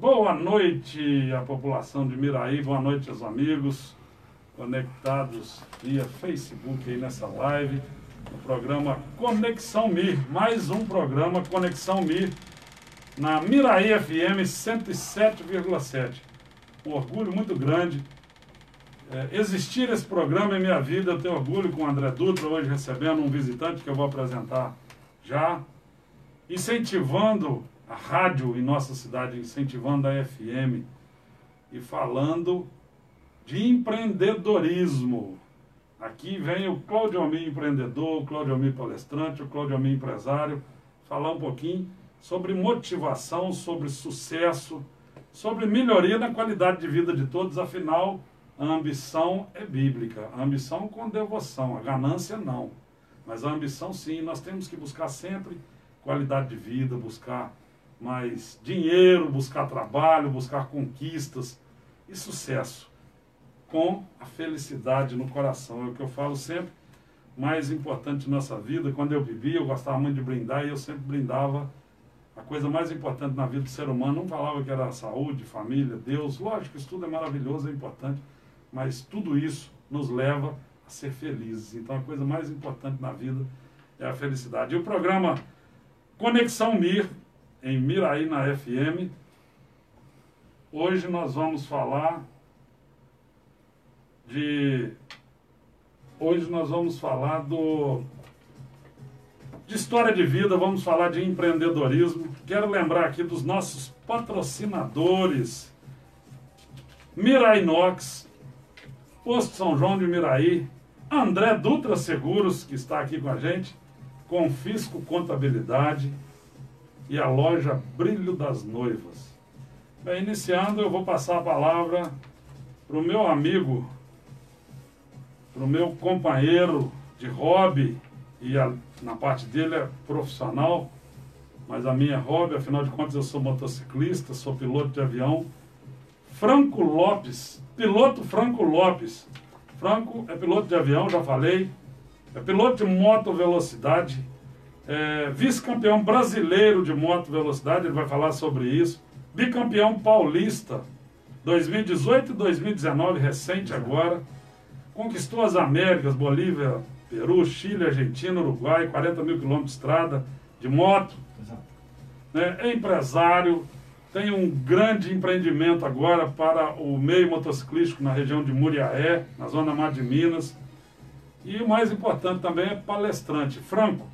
Boa noite à população de Miraí, boa noite aos amigos conectados via Facebook aí nessa live, no programa Conexão Mir, mais um programa Conexão Mir na Miraí FM 107,7. Um orgulho muito grande é, existir esse programa em minha vida. Eu tenho orgulho com o André Dutra, hoje recebendo um visitante que eu vou apresentar já, incentivando a rádio em nossa cidade, incentivando a FM e falando de empreendedorismo. Aqui vem o Claudio Almir empreendedor, o Claudio Almir palestrante, o Claudio Almir empresário, falar um pouquinho sobre motivação, sobre sucesso, sobre melhoria na qualidade de vida de todos, afinal, a ambição é bíblica, a ambição com devoção, a ganância não. Mas a ambição sim, nós temos que buscar sempre qualidade de vida, buscar mais dinheiro, buscar trabalho, buscar conquistas e sucesso com a felicidade no coração. É o que eu falo sempre, mais importante na nossa vida. Quando eu vivia, eu gostava muito de brindar e eu sempre brindava a coisa mais importante na vida do ser humano. Não falava que era saúde, família, Deus. Lógico, isso tudo é maravilhoso, é importante, mas tudo isso nos leva a ser felizes. Então a coisa mais importante na vida é a felicidade. E o programa Conexão Mir, em Miraí na FM. Hoje nós vamos falar de. Hoje nós vamos falar do. De história de vida, vamos falar de empreendedorismo. Quero lembrar aqui dos nossos patrocinadores: Mirai Nox, Posto São João de Miraí, André Dutra Seguros, que está aqui com a gente, Confisco Contabilidade e a loja Brilho das Noivas. Bem, iniciando, eu vou passar a palavra para o meu amigo, para o meu companheiro de hobby, e a, na parte dele é profissional, mas a minha é hobby, afinal de contas eu sou motociclista, sou piloto de avião. Franco Lopes, piloto Franco Lopes. Franco é piloto de avião, já falei, é piloto de moto velocidade, é, vice-campeão brasileiro de moto velocidade, ele vai falar sobre isso, bicampeão paulista 2018 e 2019, recente agora, conquistou as Américas, Bolívia, Peru, Chile, Argentina, Uruguai, 40 mil quilômetros de estrada de moto, né, é empresário, tem um grande empreendimento agora para o meio motociclístico na região de Muriaé, na zona mar de Minas. E o mais importante também é palestrante. Franco,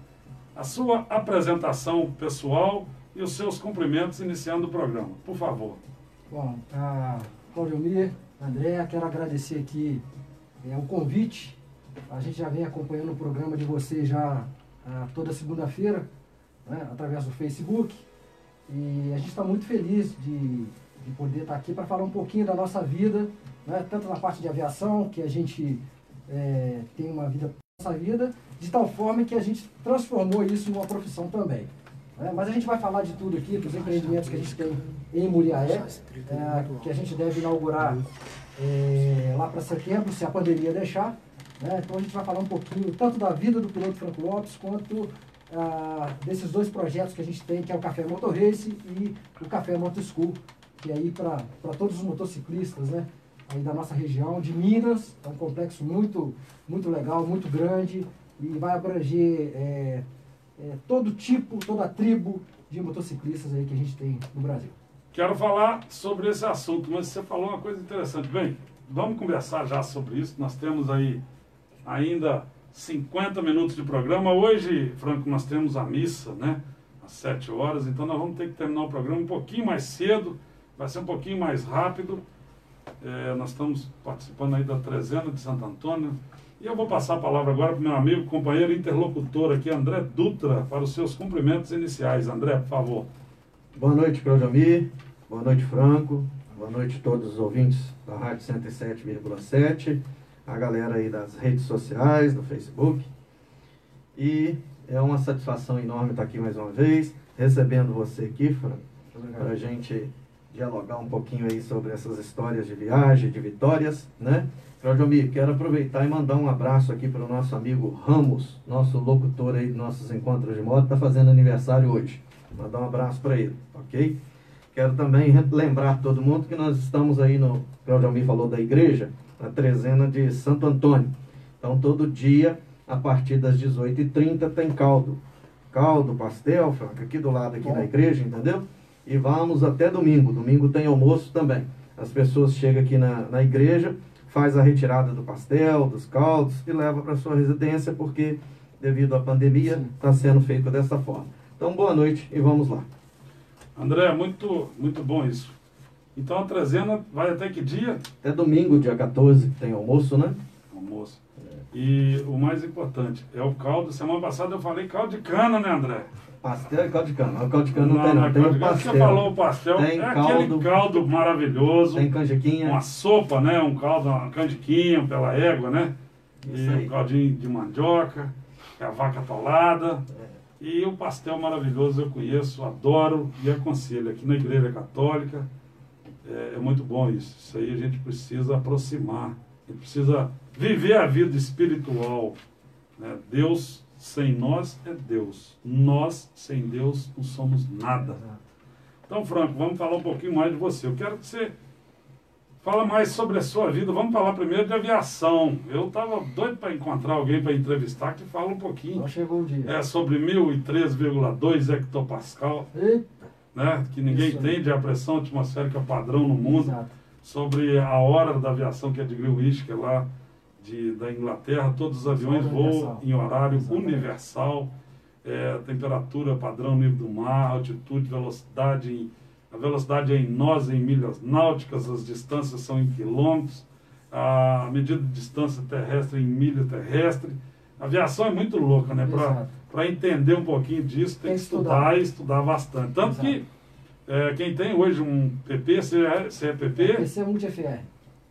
a sua apresentação pessoal e os seus cumprimentos iniciando o programa. Por favor. Bom, a Claudio Mir, André, quero agradecer aqui é, o convite. A gente já vem acompanhando o programa de vocês já a, toda segunda-feira, né, através do Facebook. E a gente está muito feliz de, de poder estar tá aqui para falar um pouquinho da nossa vida, né, tanto na parte de aviação, que a gente é, tem uma vida nossa vida, de tal forma que a gente transformou isso numa profissão também. É, mas a gente vai falar de tudo aqui, dos empreendimentos que a gente tem em Muriaé, é, que a gente deve inaugurar é, lá para setembro, se a pandemia deixar. Né? Então a gente vai falar um pouquinho tanto da vida do piloto Franco Lopes, quanto ah, desses dois projetos que a gente tem, que é o Café Motor Race e o Café Motor School, que é aí para todos os motociclistas, né? Aí da nossa região, de Minas. É um complexo muito, muito legal, muito grande e vai abranger é, é, todo tipo, toda a tribo de motociclistas aí que a gente tem no Brasil. Quero falar sobre esse assunto, mas você falou uma coisa interessante. Bem, vamos conversar já sobre isso. Nós temos aí ainda 50 minutos de programa. Hoje, Franco, nós temos a missa, né? Às 7 horas, então nós vamos ter que terminar o programa um pouquinho mais cedo, vai ser um pouquinho mais rápido. É, nós estamos participando aí da trezena de Santo Antônio. E eu vou passar a palavra agora para o meu amigo, companheiro interlocutor aqui, André Dutra, para os seus cumprimentos iniciais. André, por favor. Boa noite, Claudio Amir. Boa noite, Franco. Boa noite a todos os ouvintes da Rádio 107,7, a galera aí das redes sociais, do Facebook. E é uma satisfação enorme estar aqui mais uma vez, recebendo você aqui, Franco, para a gente dialogar um pouquinho aí sobre essas histórias de viagem, de vitórias, né? Claudio Mir, quero aproveitar e mandar um abraço aqui para o nosso amigo Ramos, nosso locutor aí de nossos encontros de moto, está fazendo aniversário hoje. Mandar um abraço para ele, ok? quero também lembrar todo mundo que nós estamos aí no, Claudio Almir falou da igreja, na trezena de Santo Antônio. Então, todo dia, a partir das 18h30, tem caldo. Caldo, pastel, Franca, aqui do lado aqui Bom. na igreja, entendeu? E vamos até domingo. Domingo tem almoço também. As pessoas chegam aqui na, na igreja, faz a retirada do pastel, dos caldos e leva para sua residência, porque devido à pandemia está sendo feito dessa forma. Então, boa noite e vamos lá. André, muito, muito bom isso. Então a trezena vai até que dia? Até domingo, dia 14, que tem almoço, né? Almoço. E o mais importante é o caldo. Semana passada eu falei caldo de cana, né, André? Pastel e caldo de cana. O caldo de cana não, tem, não. Tem caldo o cana. Você pastel. falou o pastel. Tem é caldo. aquele caldo maravilhoso. Tem canjiquinha. Uma sopa, né? Um caldo, uma canjiquinha pela égua, né? Isso E aí. um caldinho de mandioca, é a vaca atolada. E o pastel maravilhoso eu conheço, adoro e aconselho. Aqui na Igreja Católica é, é muito bom isso. Isso aí a gente precisa aproximar. A gente precisa viver a vida espiritual. né? Deus sem nós é Deus. Nós sem Deus não somos nada. Então, Franco, vamos falar um pouquinho mais de você. Eu quero que você fala mais sobre a sua vida. Vamos falar primeiro de aviação. Eu estava doido para encontrar alguém para entrevistar que fala um pouquinho Então chegou o dia. é, sobre 1003,2 hectopascal, Eita, né, que ninguém Isso entende, é a pressão atmosférica padrão no mundo. exato. Sobre a hora da aviação, que é de Greenwich, que é lá de, da Inglaterra. Todos os aviões voam em horário Exatamente. universal. É, temperatura padrão nível do mar, altitude, velocidade em a velocidade é em nós, em milhas náuticas, as distâncias são em quilômetros, a medida de distância terrestre em milha terrestre. A aviação é muito louca, né? Para entender um pouquinho disso, tem, que estudar, e estudar bastante. Tanto Exato. que é, quem tem hoje um PP, você é, você é PP, PC Multi FR.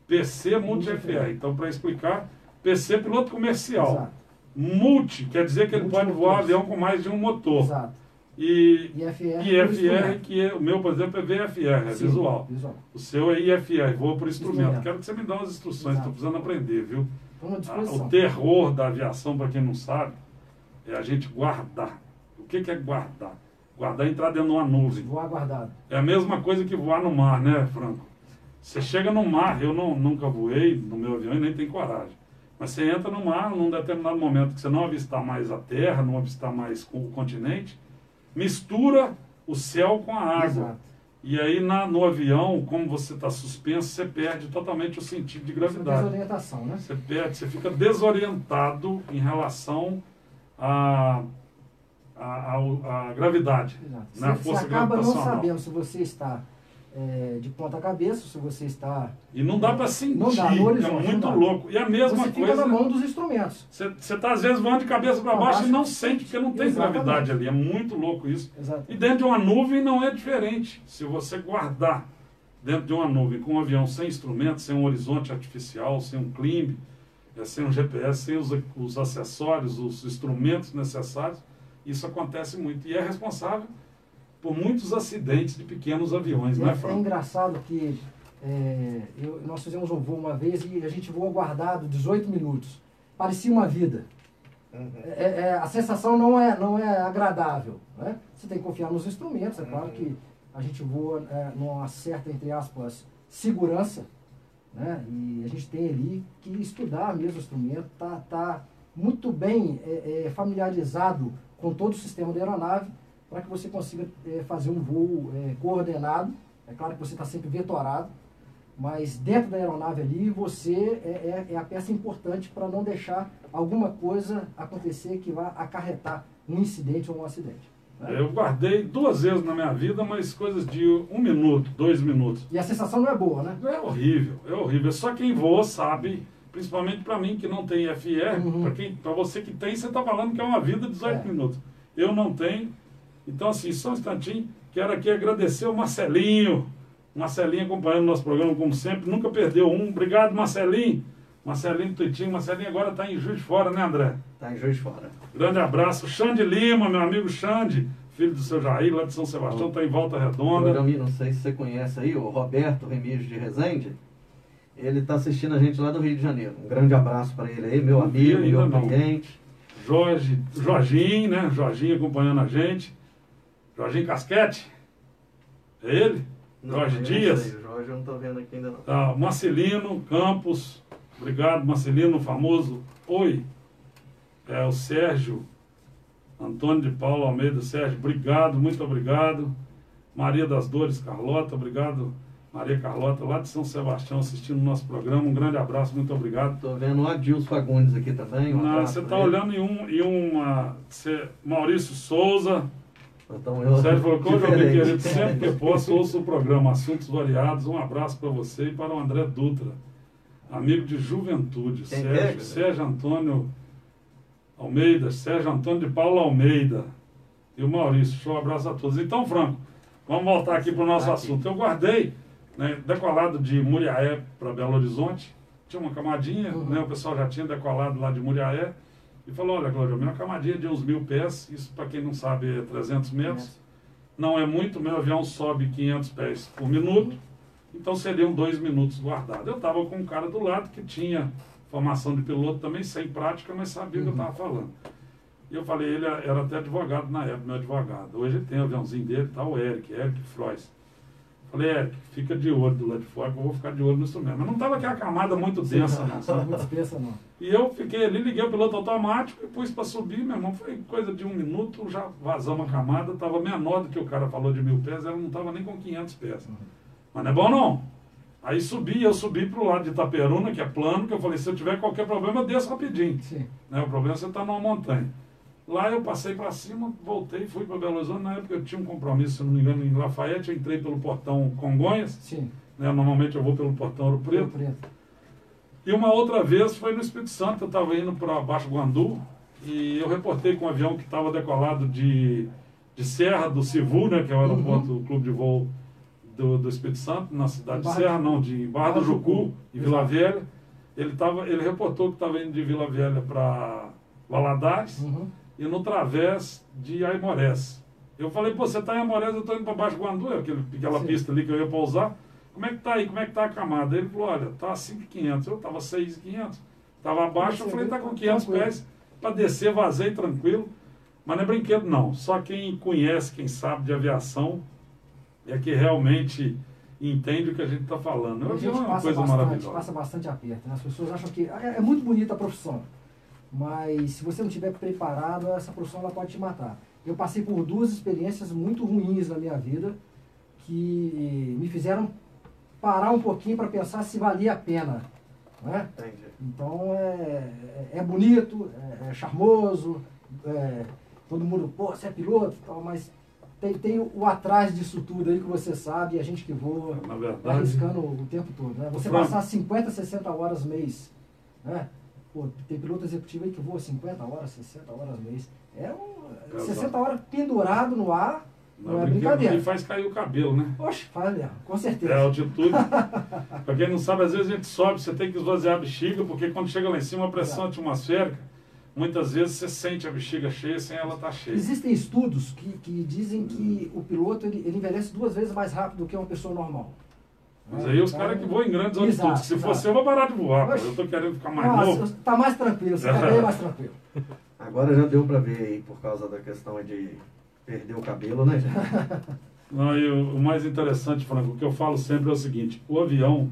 PC Multi FR. Então, para explicar, PC piloto comercial. Exato. Multi quer dizer que ele pode voar avião com mais de um motor. Exato. E IFR. IFR, que é, o meu, por exemplo, é VFR, é Sim, visual. Visual. O seu é IFR, voa por instrumento. Quero que você me dê umas instruções, estou precisando aprender, viu? Ah, o terror da aviação, para quem não sabe, é a gente guardar. O que, que é guardar? Guardar é entrar dentro de uma nuvem. Vou aguardado. É a mesma coisa que voar no mar, né, Franco? Você chega no mar, eu não, nunca voei no meu avião e nem tenho coragem. Mas você entra no mar num determinado momento que você não avistar mais a terra, não avistar mais o continente, mistura o céu com a água. Exato. E aí na, no avião, como você está suspenso, você perde totalmente o sentido de gravidade. desorientação, né? Você perde, você fica desorientado em relação à a, a, a gravidade. Exato. Na Você, você força acaba não sabendo se você está é, de ponta cabeça, se você está. E não dá para sentir, Não dá, no é muito louco. E a mesma você fica coisa, na mão dos instrumentos. você está às vezes voando de cabeça para baixo, baixo. e não sente, porque não tem Exatamente. gravidade ali. É muito louco isso. Exato. E dentro de uma nuvem não é diferente. Se você guardar dentro de uma nuvem com um avião sem instrumento, sem um horizonte artificial, sem um climb, eh, sem um GPS, sem os, os acessórios, os instrumentos necessários, isso acontece muito. E é responsável por muitos acidentes de pequenos aviões, E né, é, é Franco? engraçado que é, eu- nós fizemos um voo uma vez e a gente voou guardado 18 minutos. Parecia uma vida. É- é- a sensação não é, não é agradável. Né? Você tem que confiar nos instrumentos. É claro que a gente voa é, numa certa, entre aspas, segurança. Né? E a gente tem ali que estudar mesmo o instrumento, tá, tá muito bem é, é, familiarizado com todo o sistema da aeronave para que você consiga é, fazer um voo é, coordenado. É claro que você está sempre vetorado, mas dentro da aeronave ali você é, é- é a peça importante para não deixar alguma coisa acontecer que vá acarretar um incidente ou um acidente. né? Eu guardei duas vezes na minha vida, mas coisas de um minuto, dois minutos. E a sensação não é boa, né? É horrível, é horrível. Só quem voa sabe, principalmente para mim que não tem FR, Uhum. para você que tem, você está falando que é uma vida de 18 É. minutos. Eu não tenho. Então, assim, só um instantinho, quero aqui agradecer o Marcelinho. Marcelinho acompanhando nosso programa, como sempre, nunca perdeu um. Obrigado, Marcelinho. Marcelinho Tuitinho. Marcelinho agora está em Juiz de Fora, né, André? Tá em Juiz de Fora. Grande abraço. Xande Lima, meu amigo Xande, filho do seu Jair, lá de São Sebastião, está em Volta Redonda. Programi, não sei se você conhece aí, o Roberto Remígio de Rezende. Ele está assistindo a gente lá do Rio de Janeiro. Um grande abraço para ele aí, meu amigo, meu cliente. Jorge, Jorginho, né? Jorginho acompanhando a gente. Jorginho Casquete. É ele? Não, Jorge Dias? sei, Jorge eu não tô vendo aqui ainda não. Tá, Marcelino Campos, obrigado, Marcelino, famoso. Oi, é o Sérgio, Antônio de Paulo Almeida, Sérgio, obrigado, muito obrigado. Maria das Dores, Carlota, obrigado, Maria Carlota, lá de São Sebastião, assistindo o nosso programa. Um grande abraço, muito obrigado. Tô vendo o Adilson Fagundes aqui também. um Não, você está olhando em um, em uma. você- Maurício Souza, Então, eu, Sérgio falou, como eu querido, sempre que posso, ouço o programa Assuntos Variados. Um abraço para você e para o André Dutra, amigo de juventude. Quem Sérgio, é? Sérgio Antônio Almeida, Sérgio Antônio de Paulo Almeida e o Maurício. Show, abraço a todos. Então, Franco, vamos voltar aqui para o nosso Aqui. assunto. Eu guardei, né, decolado de Muriaé para Belo Horizonte, tinha uma camadinha, Uhum. né, o pessoal já tinha decolado lá de Muriaé, e falou, olha, Cláudio, uma camadinha de uns mil pés, isso para quem não sabe é 300 metros, não é muito, meu avião sobe 500 pés por minuto, então seriam dois minutos guardados. Eu estava com um cara do lado que tinha formação de piloto também, sem prática, mas sabia o que eu estava falando. E eu falei, ele era até advogado na época, meu advogado. Hoje ele tem o aviãozinho dele, tá o Eric, Eric Frois. Falei, Eric, fica de olho do lado de fora, que eu vou ficar de olho no instrumento. Mas não estava aquela camada muito densa, não, Não sabe? muito espessa, não. E eu fiquei ali, liguei o piloto automático e pus para subir, meu irmão. Foi coisa de um minuto, já vazamos a camada, estava menor do que o cara falou de mil pés, ela não estava nem com 500 pés. Mas não é bom não. Aí subi, eu subi para o lado de Itaperuna, que é plano, que eu falei, se eu tiver qualquer problema, eu desço rapidinho. Sim. Né? O problema é você estar numa montanha. Lá eu passei para cima, voltei, fui para Belo Horizonte. Na época eu tinha um compromisso, se não me engano, em Lafayette. Eu entrei pelo portão Congonhas. Sim. Né? Normalmente eu vou pelo portão Ouro Preto. Preto. Preto. E uma outra vez foi no Espírito Santo, eu estava indo para Baixo Guandu e eu reportei com um avião que estava decolado de, de Serra do Civu, né, que é o aeroporto do clube de voo do, do Espírito Santo, na cidade de Barra Serra, do- não, de Barra do Barra do Jucu, Jucu. em Vila Velha. Ele, tava, ele reportou que estava indo de Vila Velha para Valadares Uhum. E no través de Aimorés. Eu falei, pô, você está em Aimorés, eu estou indo para Baixo Guandu, é aquele, aquela Sim. pista ali que eu ia pousar. Como é que tá aí? Como é que tá a camada? Ele falou, olha, tá 5,500. Eu tava 6,500. Tava abaixo, eu falei, tá com 500 Tranquilo. pés. Para descer, vazei tranquilo. Mas não é brinquedo, não. Só quem conhece, quem sabe de aviação, é que realmente entende o que a gente está falando. A Eu vi gente uma passa coisa bastante, maravilhosa. passa bastante aperto. Né? As pessoas acham que é, é muito bonita a profissão, mas se você não estiver preparado, essa profissão ela pode te matar. Eu passei por duas experiências muito ruins na minha vida que me fizeram parar um pouquinho para pensar se valia a pena. Né? Entendi. Então é, é bonito, é, é charmoso, é, todo mundo, pô, você é piloto e tal, mas tem, tem o atrás disso tudo aí que você sabe, e a gente que voa, Na tá verdade, arriscando o tempo todo. Né? Você passar 50, 60 horas mês, né? Pô, tem piloto executivo aí que voa 50 horas, 60 horas mês. É um, Exato. 60 horas pendurado no ar, não, é brinquedo, brincadeira. E faz cair o cabelo, né? Oxe, faz mesmo, com certeza. É a altitude. Para quem não sabe, às vezes a gente sobe, você tem que esvaziar a bexiga, porque quando chega lá em cima, a pressão Exato. atmosférica, muitas vezes você sente a bexiga cheia sem ela estar cheia. Existem estudos que, que dizem que o piloto ele, ele envelhece duas vezes mais rápido do que uma pessoa normal. Mas aí os Então, caras que voam em grandes exato, altitudes. Se exato. fosse eu, vou parar de voar. Eu tô querendo ficar mais Nossa, novo. tá mais tranquilo, você tá bem mais tranquilo. Agora já deu para ver aí, por causa da questão de perder o cabelo, né, gente? Não, e o, o mais interessante, Franco, o que eu falo sempre é o seguinte: o avião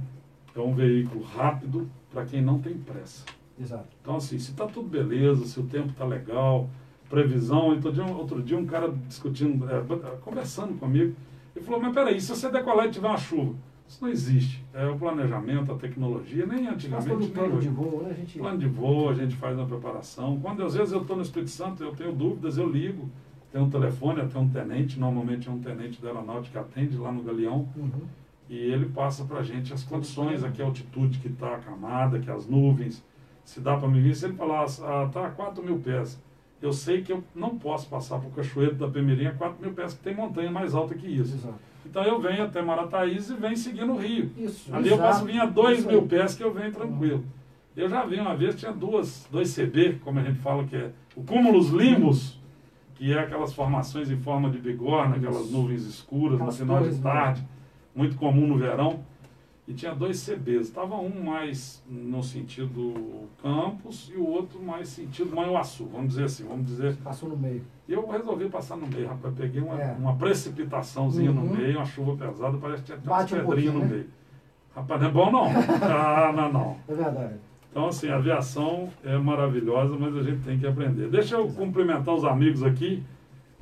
é um veículo rápido para quem não tem pressa. Exato. Então, assim, se tá tudo beleza, se o tempo tá legal, previsão. Outro dia, outro dia um cara discutindo, é, conversando comigo, ele falou: Mas peraí, se você decolar e tiver uma chuva? Isso não existe. É o planejamento, a tecnologia, nem antigamente, nem plano de voo, né, a gente... Plano de voo, a gente faz uma preparação. Quando às vezes eu estou no Espírito Santo, eu tenho dúvidas, eu ligo. Tem um telefone, até um tenente, normalmente é um tenente da aeronáutica que atende lá no Galeão, Uhum. e ele passa para a gente as condições, aqui a altitude que está a camada, que as nuvens, se dá para me vir. Se ele falar, ah, tá a 4 mil pés, eu sei que eu não posso passar para o Cachoeiro da Pemirinha 4 mil pés, que tem montanha mais alta que isso. Exato. Então eu venho até Marataízes e venho seguindo o rio. Isso, Ali eu exato. posso vir a 2 Isso mil pés que eu venho tranquilo. Eu já vi uma vez, tinha duas, dois CB, como a gente fala que é o cúmulos limbus, que é aquelas formações em forma de bigorna, aquelas nuvens escuras Aquelas no final de né? tarde, muito comum no verão. E tinha dois CBs. Estava um mais no sentido campus e o outro mais sentido Manhuaçu, vamos dizer assim, vamos dizer. Passou no meio. E eu resolvi passar no meio, rapaz. Peguei uma, É. uma precipitaçãozinha no Uhum. meio, uma chuva pesada, parece que tinha Bate umas um pedrinhas no pouquinho, meio. Rapaz, não é bom não. Ah, não, não. É verdade. Então, assim, a aviação é maravilhosa, mas a gente tem que aprender. Deixa eu cumprimentar os amigos aqui.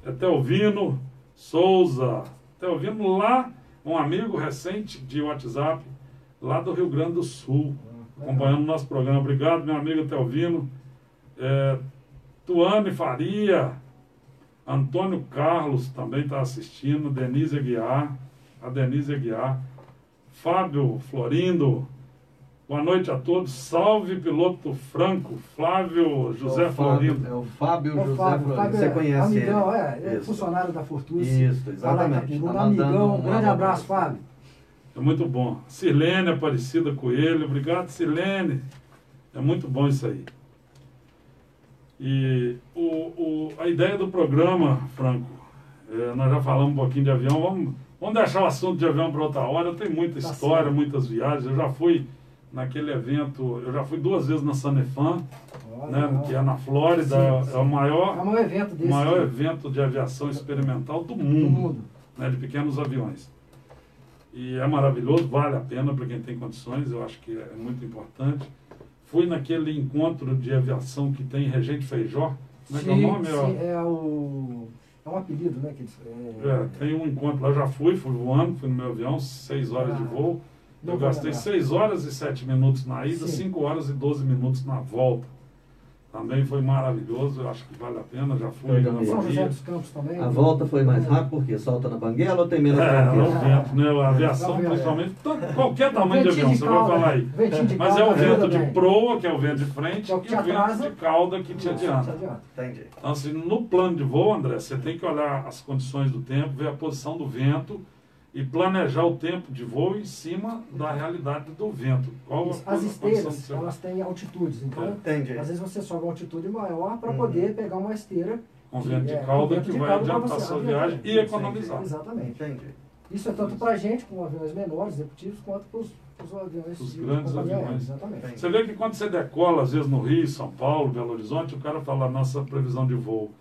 É Telvino Souza. Telvino lá, um amigo recente de WhatsApp, lá do Rio Grande do Sul, acompanhando o nosso programa. Obrigado, meu amigo Telvino. É, Tuane Faria, Antônio Carlos também está assistindo, Denise Aguiar, a Denise Aguiar, Fábio Florindo, boa noite a todos, salve piloto Franco, Flávio José é o Fábio, Florindo. É o Fábio Ô, José Fábio, Florindo. Fábio Você é conhece amigão, ele? é, é Isso. funcionário da Fortuce. Isso, exatamente. Tá amigão, um um grande abraço, Fábio. É muito bom. Sirlene Aparecida Coelho, obrigado Sirlene. É muito bom isso aí. E o, o- a ideia do programa, Franco, é, nós já falamos um pouquinho de avião, vamos, vamos deixar o assunto de avião para outra hora. Eu tenho muita Tá história, certo. muitas viagens. Eu já fui naquele evento, eu já fui duas vezes na Sanefan, Olha, né, que é na Flórida, Sim, é o É maior, o maior evento desse. maior do evento de aviação experimental do do mundo mundo. né, de pequenos aviões. E é maravilhoso, vale a pena para quem tem condições, eu acho que é muito importante. Fui naquele encontro de aviação que tem em Regente Feijó, como é que é o Sim, nome? sim, é o... É um apelido, né? Que eles, é, É, tem um encontro lá, eu já fui, fui voando, fui no meu avião, seis horas de Ah, voo. Não Eu gastei lembrar. 6 horas e 7 minutos na ida, Sim. 5 horas e 12 minutos na volta. Também foi maravilhoso, eu acho que vale a pena, já fui na. São José Bahia. dos Campos também. A volta foi mais rápida porque solta na banguela ou tem menos É, é o vento, né? A aviação, É, é. principalmente, todo- qualquer tamanho de avião, você vai falar aí. De Mas é o vento de proa, que é o vento de frente, Que é o que e o vento de cauda que te Isso, adianta. te adianta. Entendi. Então, assim, no plano de voo, André, você tem que olhar as condições do tempo, ver a posição do vento e planejar o tempo de voo em cima da realidade do vento. Qual Isso. a, As esteiras, seu... elas têm altitudes. Então, É. Entendi. às vezes você sobe uma altitude maior para Uhum. poder pegar uma esteira Com vento de é, cauda vento que de vai adiantar a você sua viagem e economizar. Exatamente. Entendi. Isso é tanto para a gente, com aviões menores, executivos, quanto para os aviões Os de grandes aviões. Exatamente. Entendi. Você vê que quando você decola, às vezes no Rio, São Paulo, Belo Horizonte, o cara fala nossa previsão de voo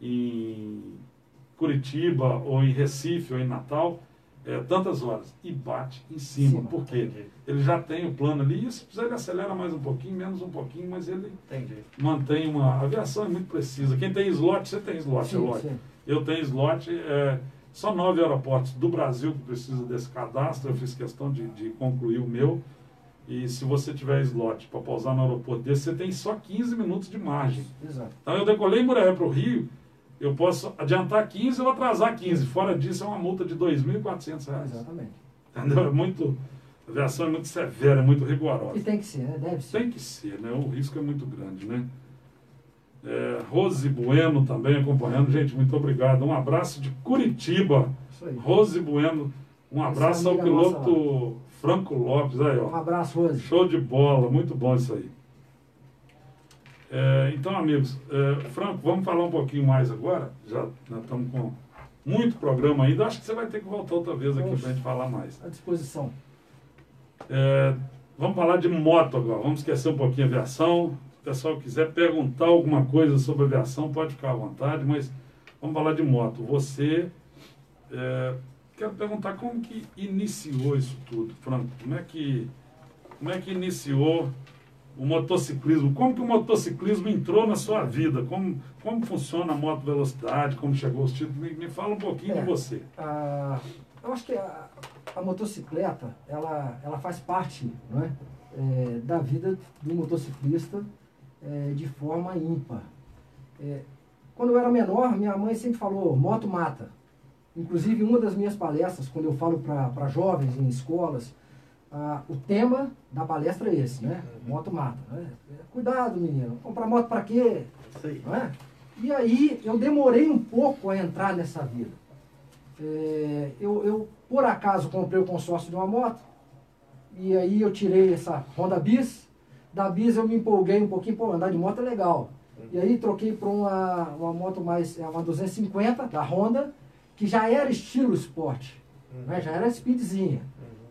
em Curitiba, ou em Recife, ou em Natal, é tantas horas. E bate em cima. Cima. Por quê? Entendi. Ele já tem o plano ali, e se precisar ele acelera mais um pouquinho, menos um pouquinho, mas ele Entendi. mantém uma... A aviação é muito precisa. Quem tem slot, você tem slot, Sim, lógico. sim. Eu tenho slot, é, só nove aeroportos do Brasil que precisam desse cadastro, eu fiz questão de, de concluir o meu. E se você tiver slot para pousar no aeroporto desse, você tem só 15 minutos de margem. Exato. Então eu decolei em Muraé para o Rio, eu posso adiantar 15 ou atrasar 15. Fora disso é uma multa de 2.400 reais. Exatamente. Entendeu? É muito, a aviação é muito severa, é muito rigorosa. E tem que ser, né? Deve ser. Tem que ser, né? O risco é muito grande, né? É, Rose Bueno também acompanhando. Gente, muito obrigado. Um abraço de Curitiba. Isso aí. Rose Bueno. Um abraço ao piloto Franco Lopes. Aí, Um ó. abraço, Rose. Show de bola. Muito bom isso aí. É, então, amigos, é, Franco, vamos falar um pouquinho mais agora. Já estamos com muito programa ainda. Acho que você vai ter que voltar outra vez aqui para a gente falar mais. À disposição. É, vamos falar de moto agora. Vamos esquecer um pouquinho a aviação. Se o pessoal quiser perguntar alguma coisa sobre aviação, pode ficar à vontade, mas vamos falar de moto. Você. é, quero perguntar como que iniciou isso tudo, Franco. Como é que, como é que iniciou o motociclismo? Como que o motociclismo entrou na sua vida? Como, como funciona a moto velocidade? Como chegou os títulos? Me, me fala um pouquinho É. de você. Ah, eu acho que a, a motocicleta, ela, ela faz parte não é, é, da vida do motociclista é, de forma ímpar. É, quando eu era menor, minha mãe sempre falou, moto mata. Inclusive, uma das minhas palestras, quando eu falo para jovens em escolas, ah, o tema da palestra é esse, né? Moto mata. Né? Cuidado, menino. Comprar moto para quê? Não é? E aí eu demorei um pouco a entrar nessa vida. É, eu, eu, por acaso, comprei o consórcio de uma moto, e aí eu tirei essa Honda Bis. Da Bis eu me empolguei um pouquinho, pô, andar de moto é legal. E aí troquei para uma, uma moto mais, é uma 250 da Honda, que já era estilo esporte, né? já era speedzinha.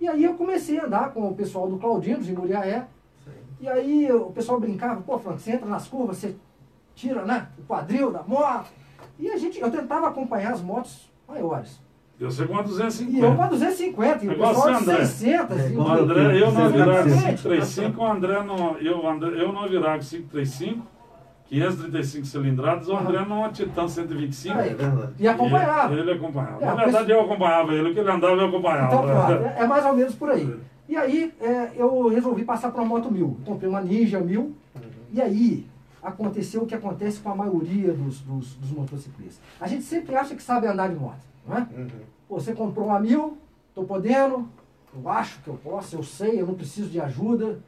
E aí eu comecei a andar com o pessoal do Claudino, de Muriaé. E aí o pessoal brincava, pô, Franco, você entra nas curvas, você tira né, o quadril da moto. E a gente, eu tentava acompanhar as motos maiores. Eu sei com a 250. E eu com a 250, e o Igual pessoal de você, André. 600. É, O André, eu não virava Exatamente. 535, o André não. Eu, André, eu não virava 535, 535 cilindradas, o André numa Titan 125. Aí. É verdade. E acompanhava. Ele, ele acompanhava. É, Na verdade, pessoa- eu acompanhava ele, o que ele andava, eu acompanhava. Então, pronto, é, é mais ou menos por aí. E aí, é, eu resolvi passar para uma moto 1000. Comprei uma Ninja 1000. E aí, aconteceu o que acontece com a maioria dos, dos, dos motociclistas. A gente sempre acha que sabe andar de moto, não é? Uhum. Pô, você comprou uma 1000, tô podendo, eu acho que eu posso, eu sei, eu não preciso de ajuda.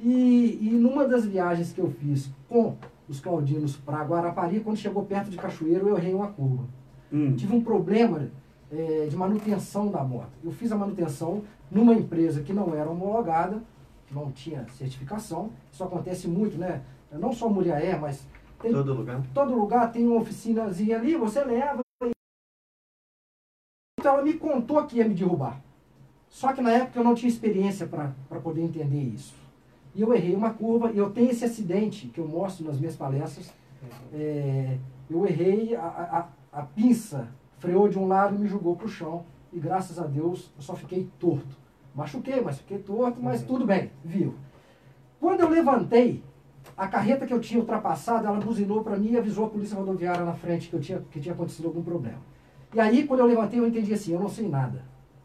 E, e numa das viagens que eu fiz com os Claudinos para Guarapari, quando chegou perto de Cachoeiro, eu errei uma curva Hum. tive um problema é, de manutenção da moto. Eu fiz a manutenção numa empresa que não era homologada, que não tinha certificação. Isso acontece muito, né? Não só Muriaé, mas tem, Todo lugar. todo lugar tem uma oficinazinha ali, você leva. e- Então ela me contou que ia me derrubar. Só que na época eu não tinha experiência para poder entender isso. E eu errei uma curva, e eu tenho esse acidente que eu mostro nas minhas palestras. É, eu errei, a, a, a pinça freou de um lado e me jogou para o chão. E graças a Deus eu só fiquei torto. Machuquei, mas fiquei torto, mas tudo bem, viu. Quando eu levantei, a carreta que eu tinha ultrapassado, ela buzinou para mim e avisou a polícia rodoviária na frente que, eu tinha, que tinha acontecido algum problema. E aí, quando eu levantei, eu entendi assim, eu não sei nada.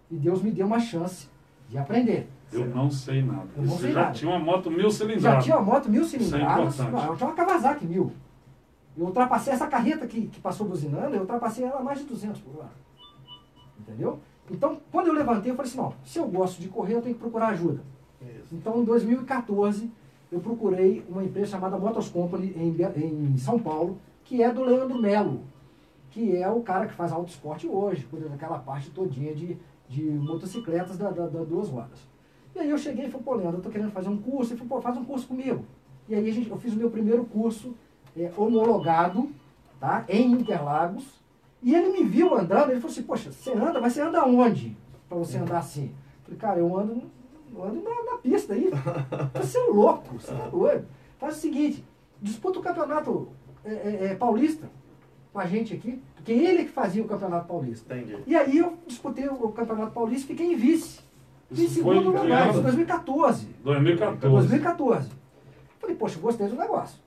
E Deus me deu uma chance de aprender. Eu não sei nada. Eu não Você sei já nada. tinha uma moto mil Já cilindradas. tinha uma moto mil é cilindradas, importante. não, eu tinha uma Kawasaki mil. Eu ultrapassei essa carreta que, que passou buzinando, eu ultrapassei ela a mais de 200 por hora. Entendeu? Então, quando eu levantei, eu falei assim, não, se eu gosto de correr, eu tenho que procurar ajuda. Isso. Então, em 2014, eu procurei uma empresa chamada Motors Company em, em São Paulo, que é do Leandro Melo, que é o cara que faz auto esporte hoje, cuida daquela parte todinha de, de motocicletas da, da, da duas rodas. E aí eu cheguei e falei, pô, Leandro, eu tô querendo fazer um curso. Ele falou, pô, faz um curso comigo. E aí gente, eu fiz o meu primeiro curso é, homologado, tá, em Interlagos. E ele me viu andando, ele falou assim, poxa, você anda, mas você anda onde? Pra você andar assim. Eu falei, cara, eu ando, eu ando na, na pista aí. Você é louco, você tá doido. Faz o seguinte, disputa o campeonato é, é, é, paulista com a gente aqui, porque ele que fazia o campeonato paulista. Entendi. E aí eu disputei o campeonato paulista e fiquei em vice. Em Isso segundo lugar, isso em 2014. 2014. 2014. Falei, poxa, gostei do negócio.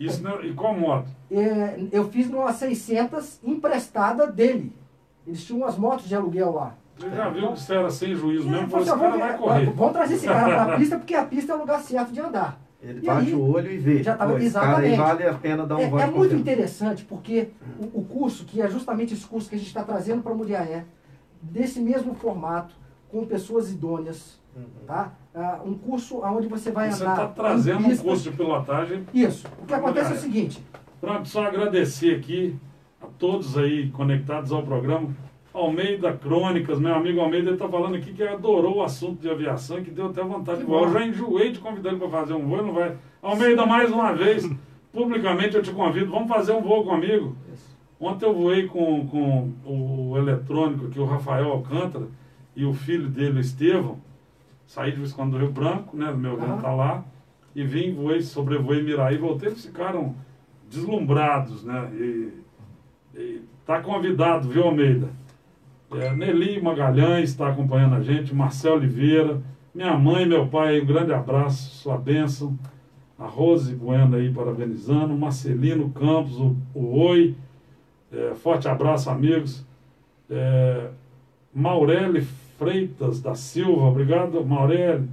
Isso, não- e qual moto? É, eu fiz numa 600 emprestada dele. Eles tinham umas motos de aluguel lá. Você já viu que você era sem juízo E mesmo? Falou, falei, esse assim, cara vai correr. vamos trazer esse cara pra pista, porque a pista é o lugar certo de andar. Ele E bate aí, o olho e vê. já tava- Pô, esse cara aí exatamente. vale a pena dar um É, é muito interessante porque o, o curso, que é justamente esse curso que a gente está trazendo para a Muriaé, desse mesmo formato, com pessoas idôneas, Uhum. tá? Ah, um curso onde você vai Você andar. está em trazendo um curso de pilotagem. Isso. O que acontece é o seguinte: Pronto, só agradecer aqui a todos aí conectados ao programa. Almeida Crônicas, meu amigo Almeida, ele está falando aqui que adorou o assunto de aviação e que deu até vontade Que de voar. Eu já enjoei de convidar ele para fazer um voo, não vai. Almeida, mais uma vez, publicamente eu te convido, vamos fazer um voo comigo. Ontem eu voei com, com o eletrônico aqui, o Rafael Alcântara, e o filho dele, o Estevão. Saí de Visconde do Rio Branco, né? Meu irmão tá lá. E vim, voei, sobrevoei Miraí, voltei, eles ficaram deslumbrados, né? E, e tá convidado, viu, Almeida? É, Nelly Magalhães está acompanhando a gente, Marcelo Oliveira, minha mãe e meu pai, um grande abraço, sua bênção. A Rose Bueno aí parabenizando, Marcelino Campos, o, o Oi, é, forte abraço, amigos. É, Maurele Freitas da Silva, obrigado, Maurele.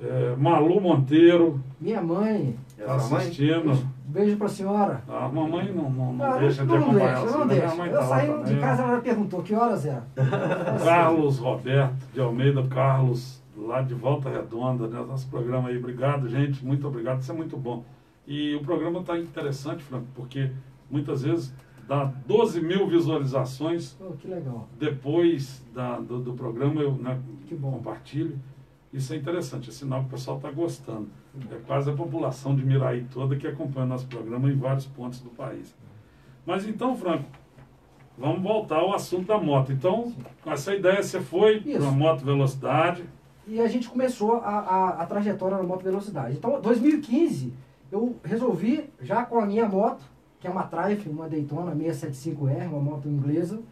É, Malu Monteiro, minha mãe, está a sua mãe? assistindo. beijo pra senhora. A mamãe não, não, não Ah, deixa de não acompanhar. deixa, assim, não né? deixa. Minha mãe Eu tá lá saí de também. casa, ela perguntou que horas é. Carlos Roberto de Almeida, Carlos, lá de Volta Redonda, né? Nosso programa aí. Obrigado, gente. Muito obrigado. Isso é muito bom. E o programa está interessante, Franco, porque muitas vezes dá 12 mil visualizações. Pô, que legal. Depois da, do, do programa eu né, Que bom. compartilho. Isso é interessante, é sinal que o pessoal está gostando. É quase a população de Miraí toda que acompanha o nosso programa em vários pontos do país. Mas então, Franco, vamos voltar ao assunto da moto. Então, com essa ideia, você foi para a moto velocidade. E a gente começou a, a, a trajetória na moto velocidade. Então, 2015, eu resolvi, já com a minha moto, que é uma Triumph, uma Daytona 675R, uma moto inglesa.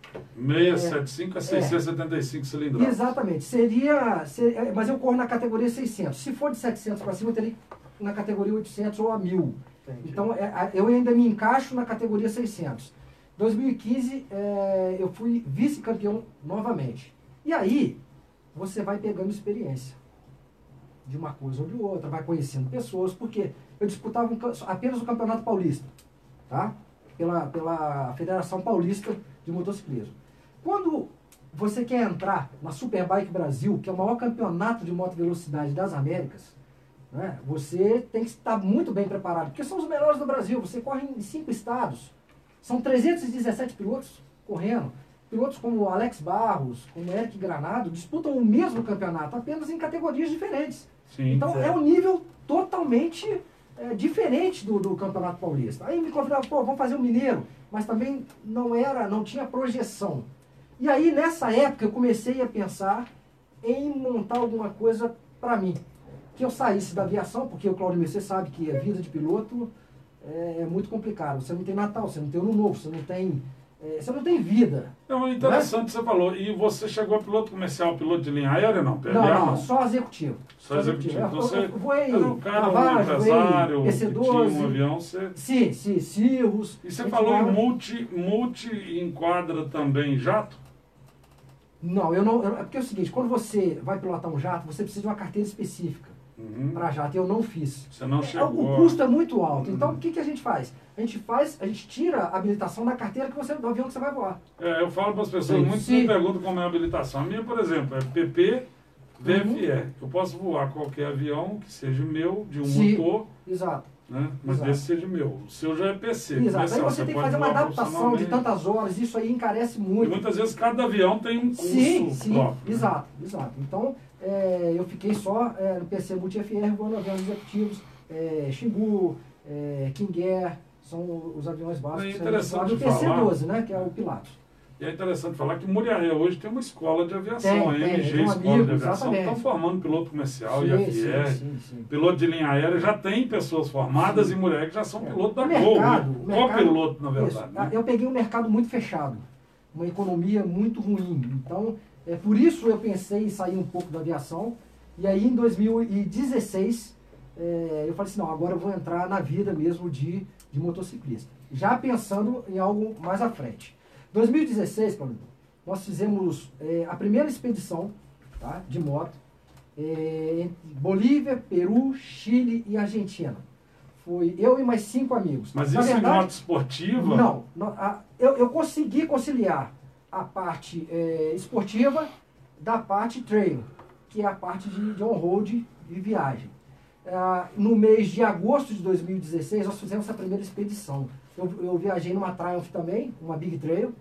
675 a 675 cilindradas. Exatamente. Seria, ser- é, mas eu corro na categoria 600. Se for de 700 para cima, eu teria que ir na categoria 800 ou a 1000. Então, é, eu ainda me encaixo na categoria 600. 2015, é, eu fui vice-campeão novamente. E aí, você vai pegando experiência de uma coisa ou de outra, vai conhecendo pessoas, porque eu disputava um apenas o Campeonato Paulista, tá? Pela, pela Federação Paulista de Motociclismo. Quando você quer entrar na Superbike Brasil, que é o maior campeonato de moto velocidade das Américas, né, você tem que estar muito bem preparado, porque são os melhores do Brasil. Você corre em cinco estados, são 317 pilotos correndo. Pilotos como Alex Barros, como Eric Granado, disputam o mesmo campeonato, apenas em categorias diferentes. Sim. Então certo. é um nível totalmente é, diferente do, do Campeonato Paulista. Aí me convidavam, pô, vamos fazer o Mineiro, mas também não era, não tinha projeção. E aí nessa época eu comecei a pensar em montar alguma coisa para mim. Que eu saísse da aviação, porque o Claudio você sabe que a vida de piloto é, é muito complicado. Você não tem Natal, você não tem Ano Novo, você não tem, você não tem vida. Não, é interessante você falou. E você chegou a piloto comercial, piloto de linha aérea, não? PLA, Não, não, só executivo. Só executivo. Eu- Então eu- você eu voei era um cara, um Navage, voei empresário, que EC12. tinha um avião. Você... Sim, sim, Cirrus. E você falou em multi, multi enquadra também jato? Não, eu não. eu- é porque é o seguinte, quando você vai pilotar um jato, você precisa de uma carteira específica Uhum. para jato. e Eu não fiz. Você não É, chegou. O custo é muito alto. Então, Uhum. o que, que a gente faz? A gente faz, a gente tira a habilitação da carteira que você, do avião que você vai voar. É, eu falo para as pessoas, muitos me perguntam como é a habilitação. A minha, por exemplo, é PP VFE. Eu posso voar qualquer avião que seja meu, de um Sim. motor, Exato. Né? Mas Exato. desse seja meu. O seu já é PC. Exato. Aí você tem que fazer uma adaptação de tantas horas, isso aí encarece E muito. muitas vezes cada avião tem um curso Sim, sim, próprio. né? exato, exato. Então, é, eu fiquei só é, no PC Multi-FR voando aviões executivos, é, Xingu, é, King Air, são os aviões básicos. É interessante voa. E o PC-12, falar. né, que é o Pilatos. E é interessante falar que Muriaé hoje tem uma escola de aviação, Tem, a MG tem Escola amigo, de Aviação, estão formando piloto comercial, sim, IFR, sim, sim, piloto de linha aérea, já tem pessoas formadas em Muriaé que já são É. piloto da Gol, né? o mercado- copiloto, na verdade. né? Eu peguei um mercado muito fechado, uma economia muito ruim. Então, é por isso eu pensei em sair um pouco da aviação. E aí, em 2016, é, eu falei assim, não, agora eu vou entrar na vida mesmo de, de motociclista. Já pensando em algo mais à frente. 2016, Paulinho, nós fizemos é, a primeira expedição tá, de moto é, em Bolívia, Peru, Chile e Argentina. Foi eu e mais cinco amigos. Mas Na isso em verdade, moto esportiva? não, não, a- eu, eu consegui conciliar a parte eh, esportiva da parte trail, que é a parte de, de on-road e viagem. Ah, no mês de agosto de 2016, nós fizemos a primeira expedição. Eu, eu viajei numa Triumph também, uma Big Trail.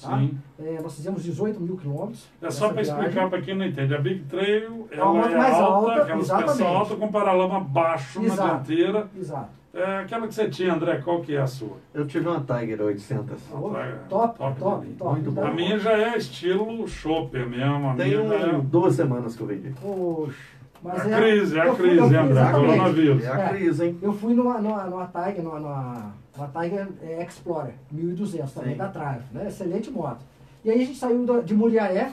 Tá? Sim. Eh, nós fizemos 18 mil quilômetros. É só para explicar para quem não entende. A Big Trail É uma ela moto é mais alta, alta, aquela suspensão exatamente. alta com paralama baixo na Exato. dianteira. Exato. É aquela que você tinha, André, qual que é a sua? Eu tive uma Tiger 800. Oh, top, top top, top. Muito bom. A minha já é estilo chopper mesmo. A Tem minha já é- um, duas semanas que eu vendi. Poxa, mas A é- crise, é a crise, fui- André, exatamente. coronavírus. É a É. crise, hein? Eu fui numa, numa, numa Tiger, numa, numa, numa Tiger é, Explorer 1200 também, Sim. da Triumph, né? Excelente moto. E aí a gente saiu da- de Muriaé.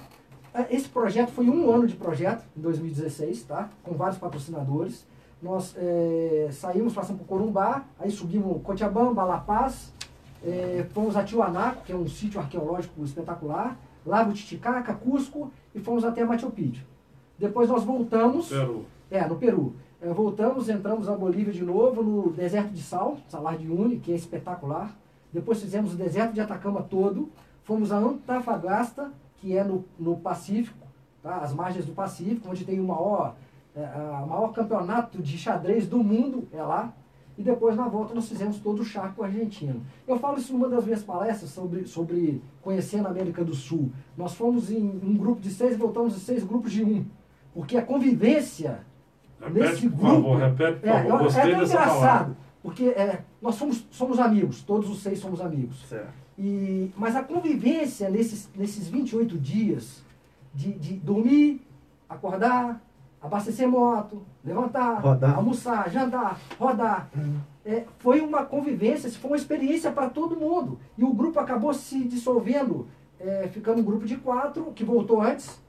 É, Esse projeto foi um ano de projeto, em 2016, tá? Com vários patrocinadores. Nós é, saímos, passamos por Corumbá, aí subimos Cochabamba, La Paz, é, fomos a Tiwanaku, que é um sítio arqueológico espetacular, Lago Titicaca, Cusco, e fomos até Machu Picchu. Depois nós voltamos... Peru. É, no Peru. É, voltamos, entramos na Bolívia de novo, no deserto de sal, Salar de Uyuni, que é espetacular. Depois fizemos o deserto de Atacama todo. Fomos a Antofagasta, que é no, no Pacífico, tá? as margens do Pacífico, onde tem o maior, é, a maior campeonato de xadrez do mundo, é lá. E depois, na volta, nós fizemos todo o charco argentino. Eu falo isso numa das minhas palestras sobre, sobre conhecendo a América do Sul. Nós fomos em um grupo de seis e voltamos em seis grupos de um. Porque a convivência Repete, nesse por grupo. favor, repete, por É, favor. eu- é Gostei até dessa engraçado, palavra. Porque é, nós somos, somos amigos, todos os seis somos amigos. Certo. E, mas a convivência nesses, nesses 28 dias de, de dormir, acordar, abastecer moto, levantar, Rodar. almoçar, jantar, rodar. É, foi uma convivência, foi uma experiência para todo mundo. E o grupo acabou se dissolvendo, é, ficando um grupo de quatro, que voltou antes,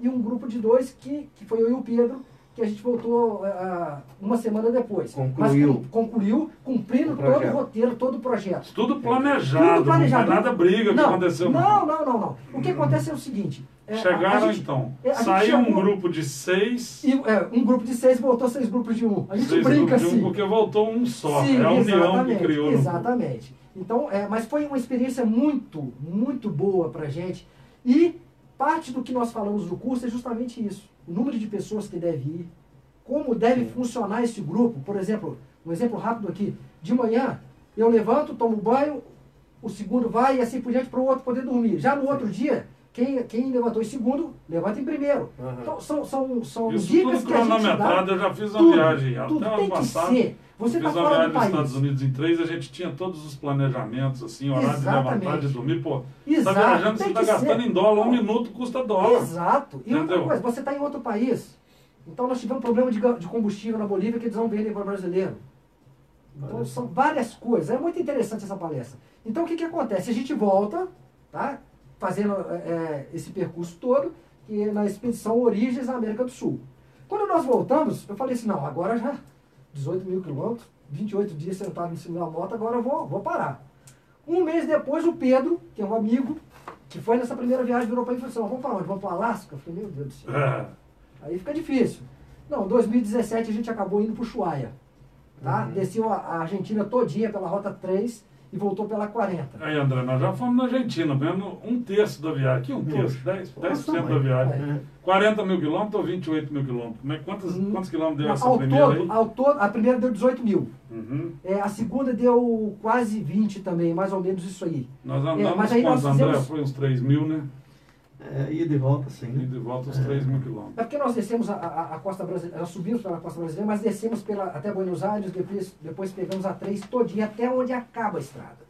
e um grupo de dois, que, que foi eu e o Pedro, que a gente voltou ah, uma semana depois. Concluiu. Mas concluiu, cumprindo O todo o roteiro, todo o projeto. Tudo planejado, Tudo planejado. não foi nada briga que não, aconteceu. Não, não, não, não. O que acontece é o seguinte. é, a- a Chegaram gente- então. é, Saiu um grupo de seis. E, é, um grupo de seis voltou seis grupos de um. A gente seis brinca grupos de um, assim. porque voltou um só. Sim, é a união que criou. Exatamente. Então, é, mas foi uma experiência muito, muito boa pra gente. E parte do que nós falamos no curso é justamente isso. O número de pessoas que deve ir, como deve funcionar esse grupo. Por exemplo, um exemplo rápido aqui. De manhã, eu levanto, tomo banho, o segundo vai e assim por diante para o outro poder dormir. Já no outro dia, quem, quem levantou em segundo, levanta em primeiro. Aham. Então, são, são, são Isso dicas tudo que a gente dá. eu já fiz uma Tudo, viagem. tudo Até tem que passado. ser. Você está fora do nos país. Estados Unidos em três, a gente tinha todos os planejamentos, assim, horário de Exatamente. levantar, de dormir. Pô, Exato, tá viajando, você tá que gastando ser. em dólar, um minuto custa dólar. Exato. E outra Entendeu? coisa, você está em outro país. Então nós tivemos problema de, de combustível na Bolívia que eles não vendem para o brasileiro. Então são várias coisas. É muito interessante essa palestra. Então o que, que acontece? A gente volta, tá? Fazendo é, é, esse percurso todo, que é na expedição Origens na América do Sul. Quando nós voltamos, eu falei assim, não, agora já 18 mil quilômetros, 28 dias sentado em cima da moto, agora eu vou, vou parar. Um mês depois, o Pedro, que é um amigo, que foi nessa primeira viagem virou para mim e falou assim, "Ó, vamos para onde? Vamos para o Alasca? Eu falei, meu Deus do céu. É. Aí fica difícil. Não, 2017 a gente acabou indo para o Ushuaia. Tá? Uhum. Desceu a, a Argentina todinha pela Rota 3 e voltou pela 40. Aí, André, nós já fomos na Argentina, vendo um terço da viagem. Aqui um terço, 10%, 10 da viagem. É. 40 mil quilômetros ou 28 mil quilômetros? Como é, quantos, Hum. quantos quilômetros deu essa ao, primeira todo, aí? ao todo, a primeira deu 18 mil. Uhum. É, a segunda deu quase 20 também, mais ou menos isso aí. Nós andamos mas aí nós quantos, André? fizemos- Foi uns 3 mil, né? É, ida e volta, sim. E de volta uns 3 mil quilômetros. É porque nós descemos a, a, a costa brasileira, nós subimos pela costa brasileira, mas descemos pela, até Buenos Aires, depois, depois pegamos a 3 todinha até onde acaba a estrada.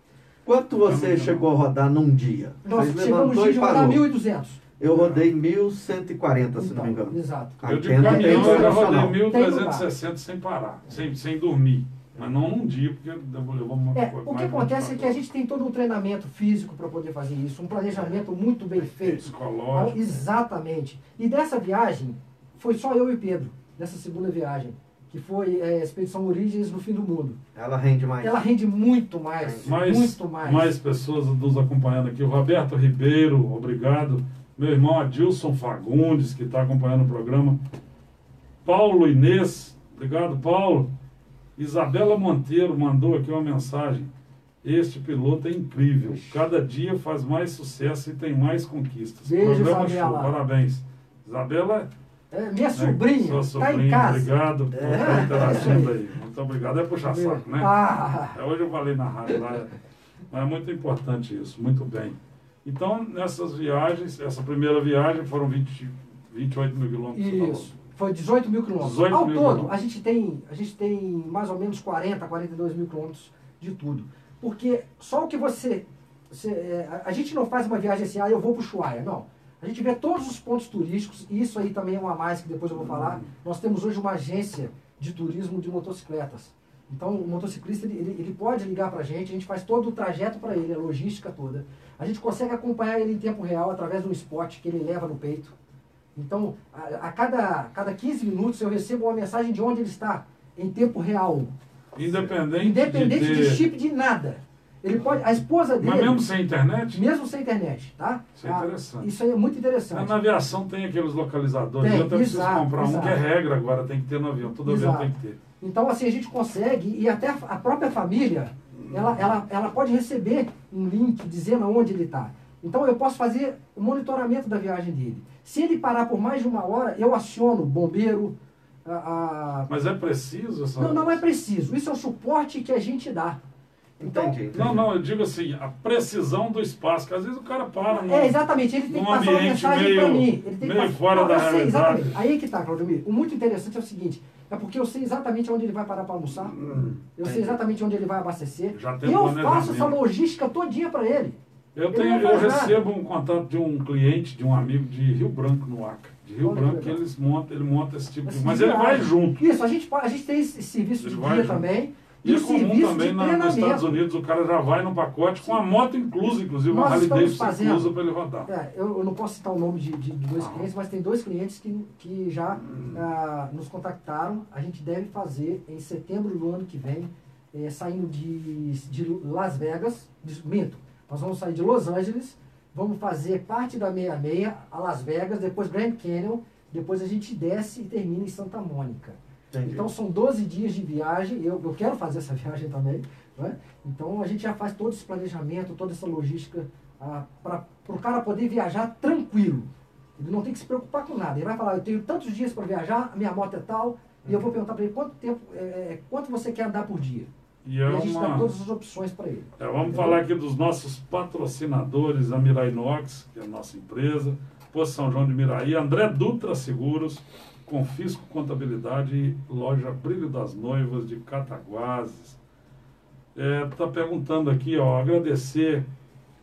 Quanto você chegou a rodar num dia? Nós Você chegamos de e rodar parou. 1.200. Eu rodei 1.140, se não Então, me engano. exato. Eu de caminhão eu rodei Tem 1.360 sem parar, sem, sem dormir. Mas não num dia, porque levou uma É, coisa o que acontece é que a 24 gente tem todo um treinamento físico para poder fazer isso, um planejamento muito bem feito. Psicológico. Exatamente. E dessa viagem, foi só eu e Pedro, dessa segunda viagem, que foi é, a Expedição Origens no Fim do Mundo. Ela rende mais. Ela rende muito mais, mais, muito mais. mais pessoas nos acompanhando aqui. O Roberto Ribeiro, obrigado. Meu irmão Adilson Fagundes, que está acompanhando o programa. Paulo Inês, obrigado, Paulo. Isabela Monteiro mandou aqui uma mensagem. Este piloto é incrível. Cada dia faz mais sucesso e tem mais conquistas. Beijo, Programa Isabela. show, parabéns. Isabela, É, minha né, sobrinha, sua está em sobrinha, casa. obrigado por É. estar interagindo aí. Muito obrigado. É puxar saco, né? Ah, É, Hoje eu falei na rádio lá, mas é muito importante isso, muito bem. Então, nessas viagens, essa primeira viagem foram 20, 28 mil quilômetros. isso. Foi 18 mil quilômetros. 18 Ao mil todo, quilômetros. a gente, tem, a gente tem mais ou menos 40, 42 mil quilômetros de tudo. Porque só o que você. você, é, a, gente não faz uma viagem assim, ah, eu vou para o Ushuaia. Não. A gente vê todos os pontos turísticos, e isso aí também é uma mais que depois eu vou falar. Nós temos hoje uma agência de turismo de motocicletas. Então, o motociclista ele, ele, ele pode ligar para a gente, a gente faz todo o trajeto para ele, a logística toda. A gente consegue acompanhar ele em tempo real através de um spot que ele leva no peito. Então, a, a cada, cada 15 minutos eu recebo uma mensagem de onde ele está, em tempo real. Independente, Independente de, de, chip de nada. Ele pode, a esposa dele, Mas mesmo sem internet? mesmo sem internet, tá? Isso é Ah, interessante. Isso aí é muito Na interessante. aviação tem aqueles localizadores. Tem, eu até preciso exato, comprar um exato. que é regra agora, tem que ter no avião. Todo avião Exato. tem que ter. Então, assim, a gente consegue, e até a própria família, ela, ela, ela pode receber um link dizendo aonde ele está. Então, eu posso fazer o monitoramento da viagem dele. Se ele parar por mais de uma hora, eu aciono o bombeiro, a, a- Mas é preciso essa. Não, não é preciso. Isso é o suporte que a gente dá. Então, Entendi, entendi. Não, não, eu digo assim, a precisão do espaço, que às vezes o cara para no, É, exatamente, ele tem que num passar uma mensagem para mim. Ele tem que meio passar- fora Não, da sei, realidade. exatamente. Aí que tá, Claudio O muito interessante é o seguinte, é porque eu sei exatamente onde ele vai parar para almoçar, eu sei exatamente onde ele vai abastecer, Hum, Já e eu faço essa logística todinha para ele. Eu, tenho, eu recebo um contato de um cliente, de um amigo de Rio Branco, no Acre. De Rio Olha Branco, que eles montam, ele monta esse tipo de. Mas ele vai junto. Isso, a gente, a gente tem esse serviço Ele de junto. também, E e é comum também na, nos Estados. Unidos, o cara já vai no pacote com a moto inclusa, inclusive, uma Nós Harley estamos Davidson fazendo- inclusa para ele rodar. É, eu, eu não posso citar o nome de, de- dois Ah. clientes, mas tem dois clientes que, que já ah, nos contactaram. A gente deve fazer em setembro do ano que vem, eh, saindo de, de Las Vegas, de, minto, nós vamos sair de Los Angeles, vamos fazer parte da 66 a Las Vegas, depois Grand Canyon, depois a gente desce e termina em Santa Mônica. Entendi. Então são 12 dias de viagem, eu, eu quero fazer essa viagem também. Né? Então a gente já faz todo esse planejamento, toda essa logística para o cara poder viajar tranquilo. Ele não tem que se preocupar com nada. Ele vai falar, eu tenho tantos dias para viajar, a minha moto é tal, e eu vou perguntar para ele quanto tempo, é, é, quanto você quer andar por dia. E E é a gente dá uma. todas as opções para ele. É, vamos falar aqui dos nossos patrocinadores, a Mirai Inox, que é a nossa empresa, Posto São João de Miraí, André Dutra Seguros, Confisco Contabilidade e Loja Brilho das Noivas de Cataguases. Está perguntando aqui, ó, agradecer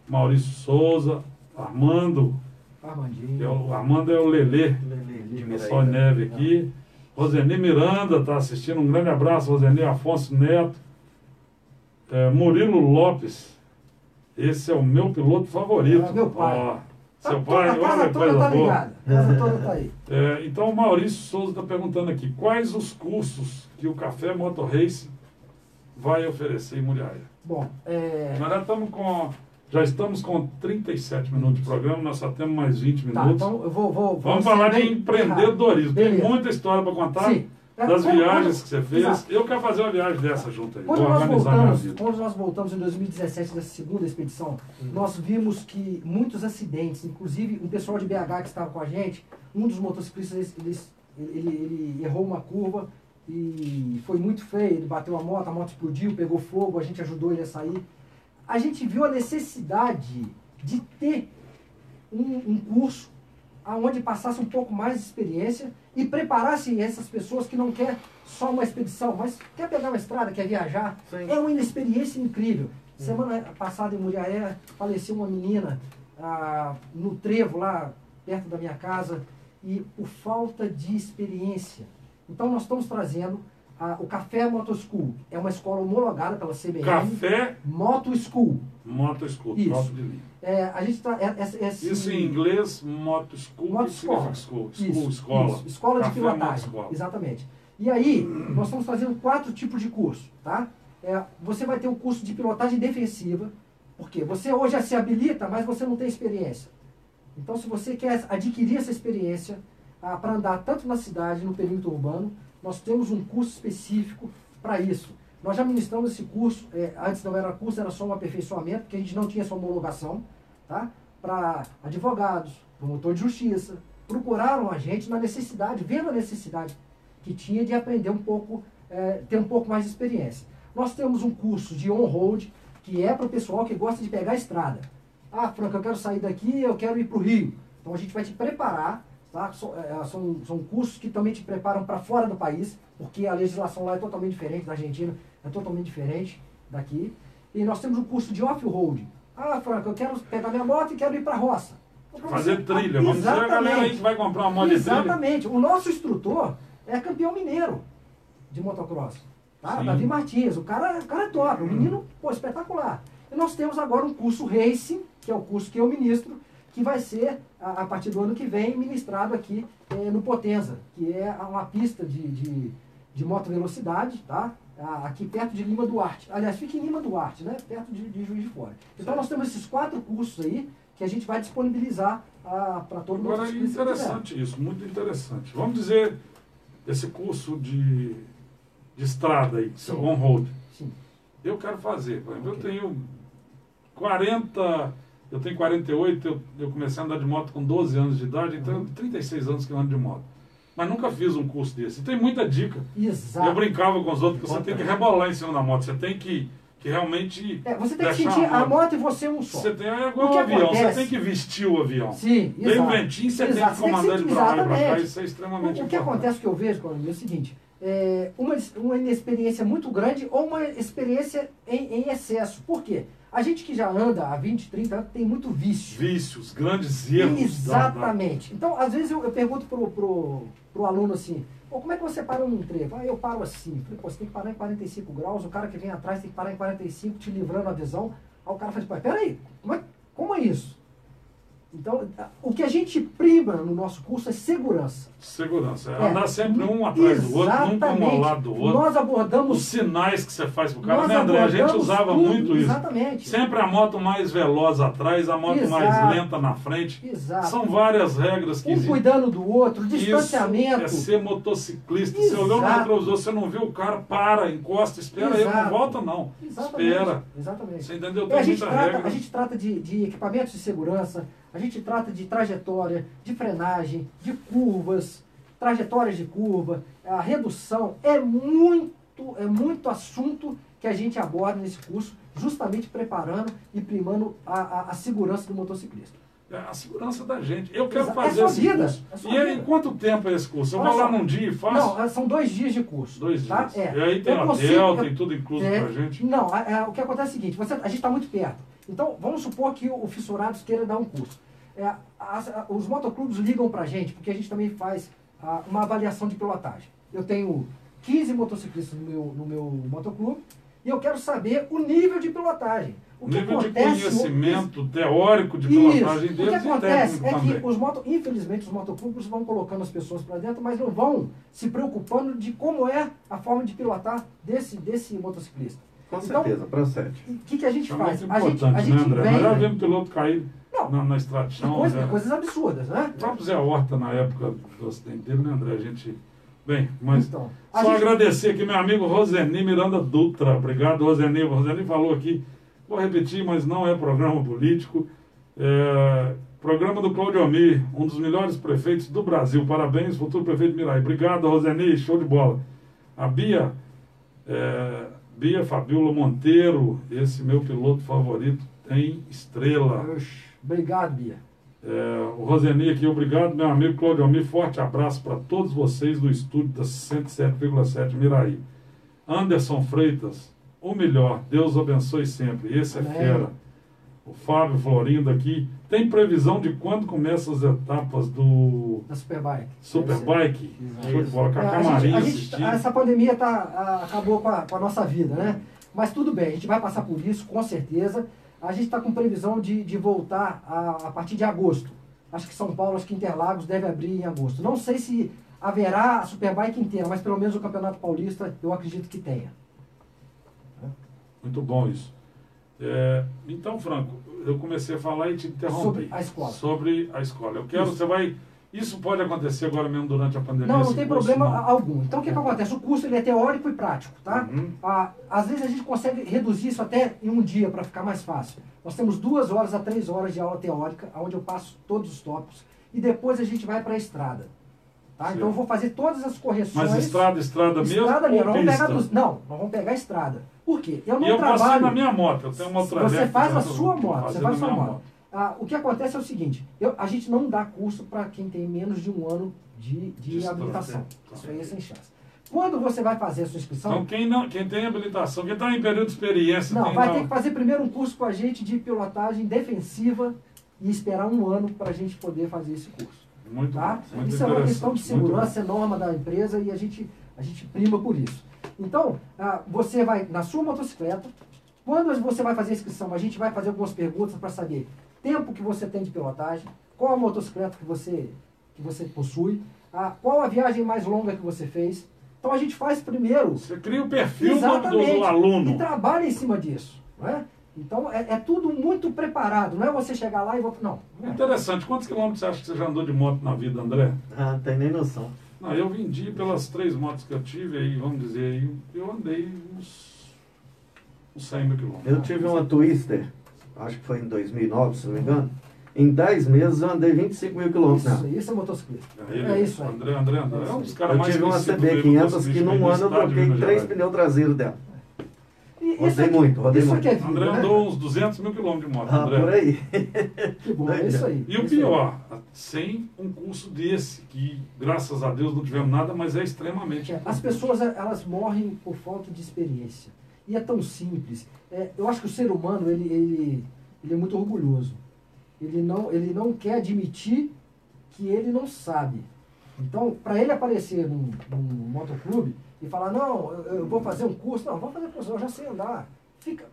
Maurício Souza, Armando, Armandinho. é o, Armando é o Lelê, De Miraí, Sol né? Neve aqui. Roseni Miranda está assistindo. Um grande abraço, Roseni Afonso Neto. É, Murilo Lopes. Esse é o meu piloto favorito. É, meu pai. Ó, Tá seu pai, a casa toda coisa tá ligada. A casa toda tá aí. É, então o Maurício Souza está perguntando aqui, quais os cursos que o Café Motor Race vai oferecer em Muriaia? Bom, é, Nós já estamos com. Já estamos com 37 minutos de programa, nós só temos mais 20 tá, minutos. então eu vou... vou, vou Vamos falar de bem- empreendedorismo. Tem muita história para contar Sim. É, das quando- viagens quando- que você fez. Exato. Eu quero fazer uma viagem dessa junto aí. Quando nós, voltamos, quando nós voltamos em 2017 dessa segunda expedição, nós vimos que muitos acidentes, inclusive um pessoal de BH que estava com a gente, um dos motociclistas, ele, ele, ele- ele errou uma curva e foi muito feio, ele bateu a moto, a moto explodiu, pegou fogo, a gente ajudou ele a sair. A gente viu a necessidade de ter um, um curso aonde passasse um pouco mais de experiência e preparasse essas pessoas que não quer só uma expedição, mas quer pegar uma estrada, quer viajar. Sim. É uma experiência incrível. Semana passada em Muriaé faleceu uma menina ah, no trevo lá perto da minha casa e por falta de experiência. Então nós estamos trazendo ah, o Café Moto School. É uma escola homologada pela CBN. Café Moto School. Moto School, Isso. De. É, a gente tá, é, esse, esse- Isso em inglês, Moto School. Moto significa School. Escola. isso, escola de Café, moto, pilotagem. escola. Exatamente. E aí, nós estamos fazendo quatro tipos de curso, tá? É, você vai ter um curso de pilotagem defensiva, porque você hoje já se habilita, mas você não tem experiência. Então, se você quer adquirir essa experiência ah, para andar tanto na cidade, no perímetro urbano, nós temos um curso específico para isso. Nós já ministramos esse curso, é, antes não era curso, era só um aperfeiçoamento, porque a gente não tinha essa homologação, tá? Para advogados, promotor de justiça, procuraram a gente na necessidade, vendo a necessidade que tinha de aprender um pouco, é, ter um pouco mais de experiência. Nós temos um curso de on-road, que é para o pessoal que gosta de pegar a estrada. Ah, Franca, eu quero sair daqui, eu quero ir para o Rio. Então a gente vai te preparar, tá? So- é, São, são cursos que também te preparam para fora do país, porque a legislação lá é totalmente diferente da Argentina, é totalmente diferente daqui. E nós temos um curso de off-road. Ah, Franca, eu quero pegar minha moto e quero ir para a roça. Então, Fazer você- trilha. Ah, Vamos dizer a galera aí que vai comprar uma moto. Exatamente. O nosso instrutor é campeão mineiro de motocross. Tá? Sim. Davi Martins. O cara, o cara é top. O menino, pô, espetacular. E nós temos agora um curso Racing, que é o curso que eu ministro, que vai ser, a, a partir do ano que vem, ministrado aqui eh, no Potenza, que é uma pista de, de, de moto velocidade, tá? Ah, aqui perto de Lima Duarte. Aliás, fica em Lima Duarte, né? Perto de, de Juiz de Fora. Então nós temos esses quatro cursos aí que a gente vai disponibilizar ah, para todo mundo. Agora é interessante isso, muito interessante. Vamos dizer, esse curso de, de estrada aí, Sim. on-road. Sim. Eu quero fazer. Por exemplo, Ok. eu tenho 40, eu tenho 48, eu, eu comecei a andar de moto com 12 anos de idade, então tenho 36 anos que eu ando de moto. Mas nunca fiz um curso desse. Tem muita dica. Exato. Eu brincava com os outros que você tem que rebolar em cima da moto, você tem que que realmente. É, você tem que sentir a a moto e você um só. Você tem, é igual O o avião, acontece- você tem que vestir o avião. Sim, exato. o ventinho, você tem Exato, tem que comandar ele pra lá e pra cá. Isso é O, extremamente o que importante. acontece, que eu vejo, Coronel, é o seguinte, é uma, uma inexperiência muito grande ou uma experiência em, em excesso. Por quê? A gente que já anda há 20, 30 anos tem muito vício. Vícios, grandes erros. Exatamente. Então, às vezes eu, eu pergunto pro, pro, pro aluno assim, Pô, como é que você para num trevo? Ah, eu paro assim. Falei, pô, você tem que parar em 45 graus, o cara que vem atrás tem que parar em 45, te livrando a visão. Aí o cara fala, pô, peraí, como é, como é isso? Então, o que a gente prima no nosso curso é segurança. Segurança. É É, andar sempre um atrás do outro, nunca um ao exatamente. lado do outro. Nós Os abordamos. sinais que você faz pro cara, né, André? A gente usava tudo, muito isso. Exatamente. Sempre a moto mais veloz atrás, a moto mais Exato. lenta na frente. Exato. São várias regras que um existem. cuidando do outro, Isso distanciamento. é ser motociclista. Você olhou no Exato. retrovisor, você não viu o cara, para, encosta, espera ele, não Exato. volta não. Exatamente. Espera. Exatamente. Você entendeu? É, Tem a, gente trata, regra. a gente trata de, de equipamentos de segurança, a gente trata de trajetória, de frenagem, de curvas, trajetórias de curva, a redução. É muito, é muito assunto que a gente aborda nesse curso, justamente preparando e primando a, a, a segurança do motociclista. É a segurança da gente. Eu quero Exa- é fazer sua esse vida, curso. é e vida. quanto tempo é esse curso? Eu Olha vou lá num dia e faço? Não, é, são dois dias de curso. Dois tá? dias. É. E aí tem Eu hotel, consigo- tem tudo incluso É, pra gente. Não, a- a- o que acontece é o seguinte, você, a gente está muito perto. Então, vamos supor que o, o Fissurados queira dar um curso. É, as- a- os motoclubes ligam para a gente, porque a gente também faz ah, uma avaliação de pilotagem. Eu tenho 15 motociclistas no meu, no meu motoclube e eu quero saber o nível de pilotagem. O que Nível de acontece conhecimento teórico de isso. pilotagem O que deles acontece é também. que os moto, infelizmente os motoclubes vão colocando as pessoas para dentro, mas não vão se preocupando de como é a forma de pilotar desse, desse motociclista. Com Então, certeza, procede. O que, que a gente é faz? muito A gente, importante, a gente né, André? vem Melhor ver um piloto cair Não. na, na estradição. coisa- né? coisas absurdas, né? O próprio Zé Horta, na época do acidente dele, né, André? A gente. Bem, mas. Então, Só gente- agradecer aqui meu amigo Roseni Miranda Dutra. Obrigado, Roseni. O Roseni falou aqui, vou repetir, mas não é programa político. É, programa do Claudio Amir, um dos melhores prefeitos do Brasil. Parabéns, futuro prefeito Mirai. Obrigado, Roseni. Show de bola. A Bia, é, Bia Fabiola Monteiro, esse meu piloto favorito, tem estrela. Oxe, Obrigado, Bia. É, o Roseni aqui, obrigado, meu amigo Claudio Almir. Forte abraço para todos vocês do estúdio da 107,7 Miraí. Anderson Freitas, o melhor, Deus abençoe sempre. Esse é Amém. fera. O Fábio Florindo aqui. Tem previsão de quando começam as etapas do Da Superbike. Superbike? Show de bola, É, essa pandemia tá, a- acabou com a, com a nossa vida, né? Mas tudo bem, a gente vai passar por isso, com certeza. A gente está com previsão de, de voltar a, a partir de agosto. Acho que São Paulo, acho que Interlagos deve abrir em agosto. Não sei se haverá a Superbike inteira, mas pelo menos o Campeonato Paulista eu acredito que tenha. Muito bom isso. É, então, Franco, eu comecei a falar e te interrompi. Sobre a escola. Sobre a escola. Eu quero, Isso. você vai. Isso pode acontecer agora mesmo durante a pandemia? Não, não tem curso, problema não? algum. Então o que, que acontece? O curso ele é teórico e prático, tá? Uhum. Ah, às vezes a gente consegue reduzir isso até em um dia para ficar mais fácil. Nós temos duas horas a três horas de aula teórica, onde eu passo todos os tópicos, e depois a gente vai para a estrada. Tá? Então eu vou fazer todas as correções. Mas estrada, estrada mesmo? Estrada mesmo, nós vamos pegar dos- Não, nós vamos pegar a estrada. Por quê? Eu não eu trabalho. na minha moto, eu tenho uma outra Você faz a sua moto, você faz a sua minha moto. Ah, o que acontece é o seguinte, eu- a gente não dá curso para quem tem menos de um ano de, de De habilitação. Isso aí é sem chance. Quando você vai fazer a sua inscrição, Então, quem, não, quem tem habilitação, quem está em período de experiência, não, vai não- ter que fazer primeiro um curso com a gente de pilotagem defensiva e esperar um ano para a gente poder fazer esse curso. Muito Tá? muito Isso é uma questão de segurança, é norma da empresa e a gente, a gente prima por isso. Então, ah, você vai na sua motocicleta, quando você vai fazer a inscrição, a gente vai fazer algumas perguntas para saber tempo que você tem de pilotagem, qual a motocicleta que você, que você possui, ah, qual a viagem mais longa que você fez. Então a gente faz primeiro. Você cria o perfil do, aluno. e trabalha em cima disso. Não é? Então é, é tudo muito preparado, não é você chegar lá e vou. Não. não é. Interessante. Quantos quilômetros você acha que você já andou de moto na vida, André? Ah, não tem nem noção. Não, eu vendi pelas três motos que eu tive, aí, vamos dizer, aí, eu andei uns, uns 100 mil quilômetros. Eu tive uma Twister, acho que foi em 2009, se não me engano. Em 10 meses eu andei 25 mil quilômetros Isso, nela. isso é motocicleta. Ele, É isso aí. André, André, André, é um dos caras Eu mais tive uma conhecidos do meio CB500 que num ano eu troquei três pneus traseiros dela. Isso Rodei aqui- muito, rodei isso muito. aqui é vida, André né? andou uns 200 mil quilômetros de moto, Ah, André. por aí. Que bom, é isso aí. E o aí. pior, sem um curso desse, que graças a Deus não tivemos nada, mas é extremamente. É, As pessoas elas morrem por falta de experiência. E é tão simples. É, eu acho que o ser humano ele, ele, ele é muito orgulhoso. Ele não, ele não quer admitir que ele não sabe. Então, para ele aparecer num, num motoclube e falar, não, eu, eu vou fazer um curso, não, vou fazer curso, eu já sei andar.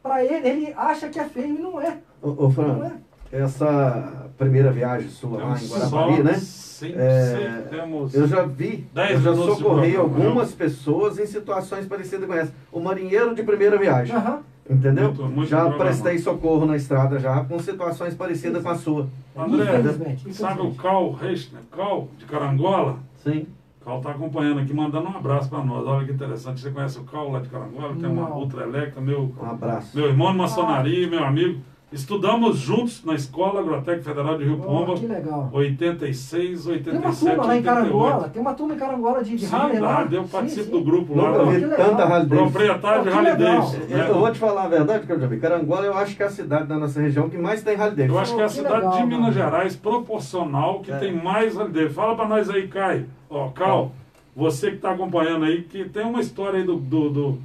Para ele, ele acha que é feio e não é. Ô, ô Não Fran, é. essa primeira viagem sua lá em Guarapari, né? 100%, É, temos Eu já vi, eu já socorri programa, algumas pessoas em situações parecidas com essa. O marinheiro de primeira viagem, Aham. entendeu? Muito- muito já programado. prestei socorro na estrada já com situações parecidas com a sua. André, sabe o. Cal Reichner, Cal de Carangola? Sim. O Cal está acompanhando aqui, mandando um abraço para nós. Olha que interessante. Você conhece o Cal lá de Carangola? Tem uma. Ultra Electra, meu, Um abraço. meu irmão de maçonaria, meu amigo. Estudamos juntos na Escola Agrotec Federal de Rio Oh, Pomba, que legal. 86, Tem uma 87, turma lá em 88. Carangola, tem uma turma em Carangola de, de Sim, Harley lá. dá, eu Sim, participo sim. do grupo lá. vi que legal. tanta Harley Davidson. Proprietário de Harley. Davidson. Eu, né? eu vou te falar a verdade, que eu já vi. Carangola eu acho que é a cidade da nossa região que mais tem Harley Davidson. Eu acho que é a Que cidade legal, de Minas mano. Gerais proporcional que É. tem mais Harley Davidson. Fala pra nós aí, Caio. Ó, Cal, você que tá acompanhando aí, que tem uma história aí do. do, do,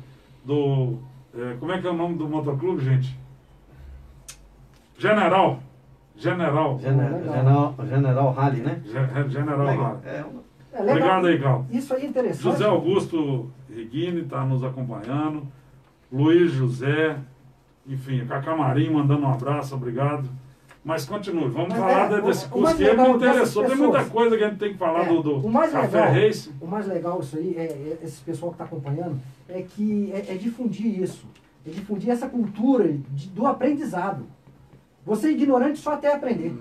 do, é, como é que é o nome do motoclube, gente? General. General. General. General, General Harley, né? Ge- General. Legal. É É legal. Obrigado aí, Cal. Isso aí é interessante. José Augusto Reguini está nos acompanhando. Luiz José. Enfim, Cacá Marinho mandando um abraço, obrigado. Mas continue, vamos Mas falar é, de- desse curso mais que ele me interessou. Tem pessoas- muita coisa que a gente tem que falar É, do, do o mais Café legal, Reis. O mais legal isso aí, é, é esse pessoal que está acompanhando, é que é, é difundir isso. É difundir essa cultura de- do aprendizado. Você é ignorante só até aprender.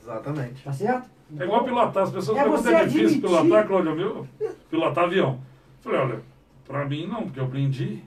Exatamente. Tá certo? É igual pilotar. As pessoas É perguntam você é difícil admitir- pilotar, Cláudio Meu? Pilotar avião. Falei, olha, pra mim não, porque eu aprendi.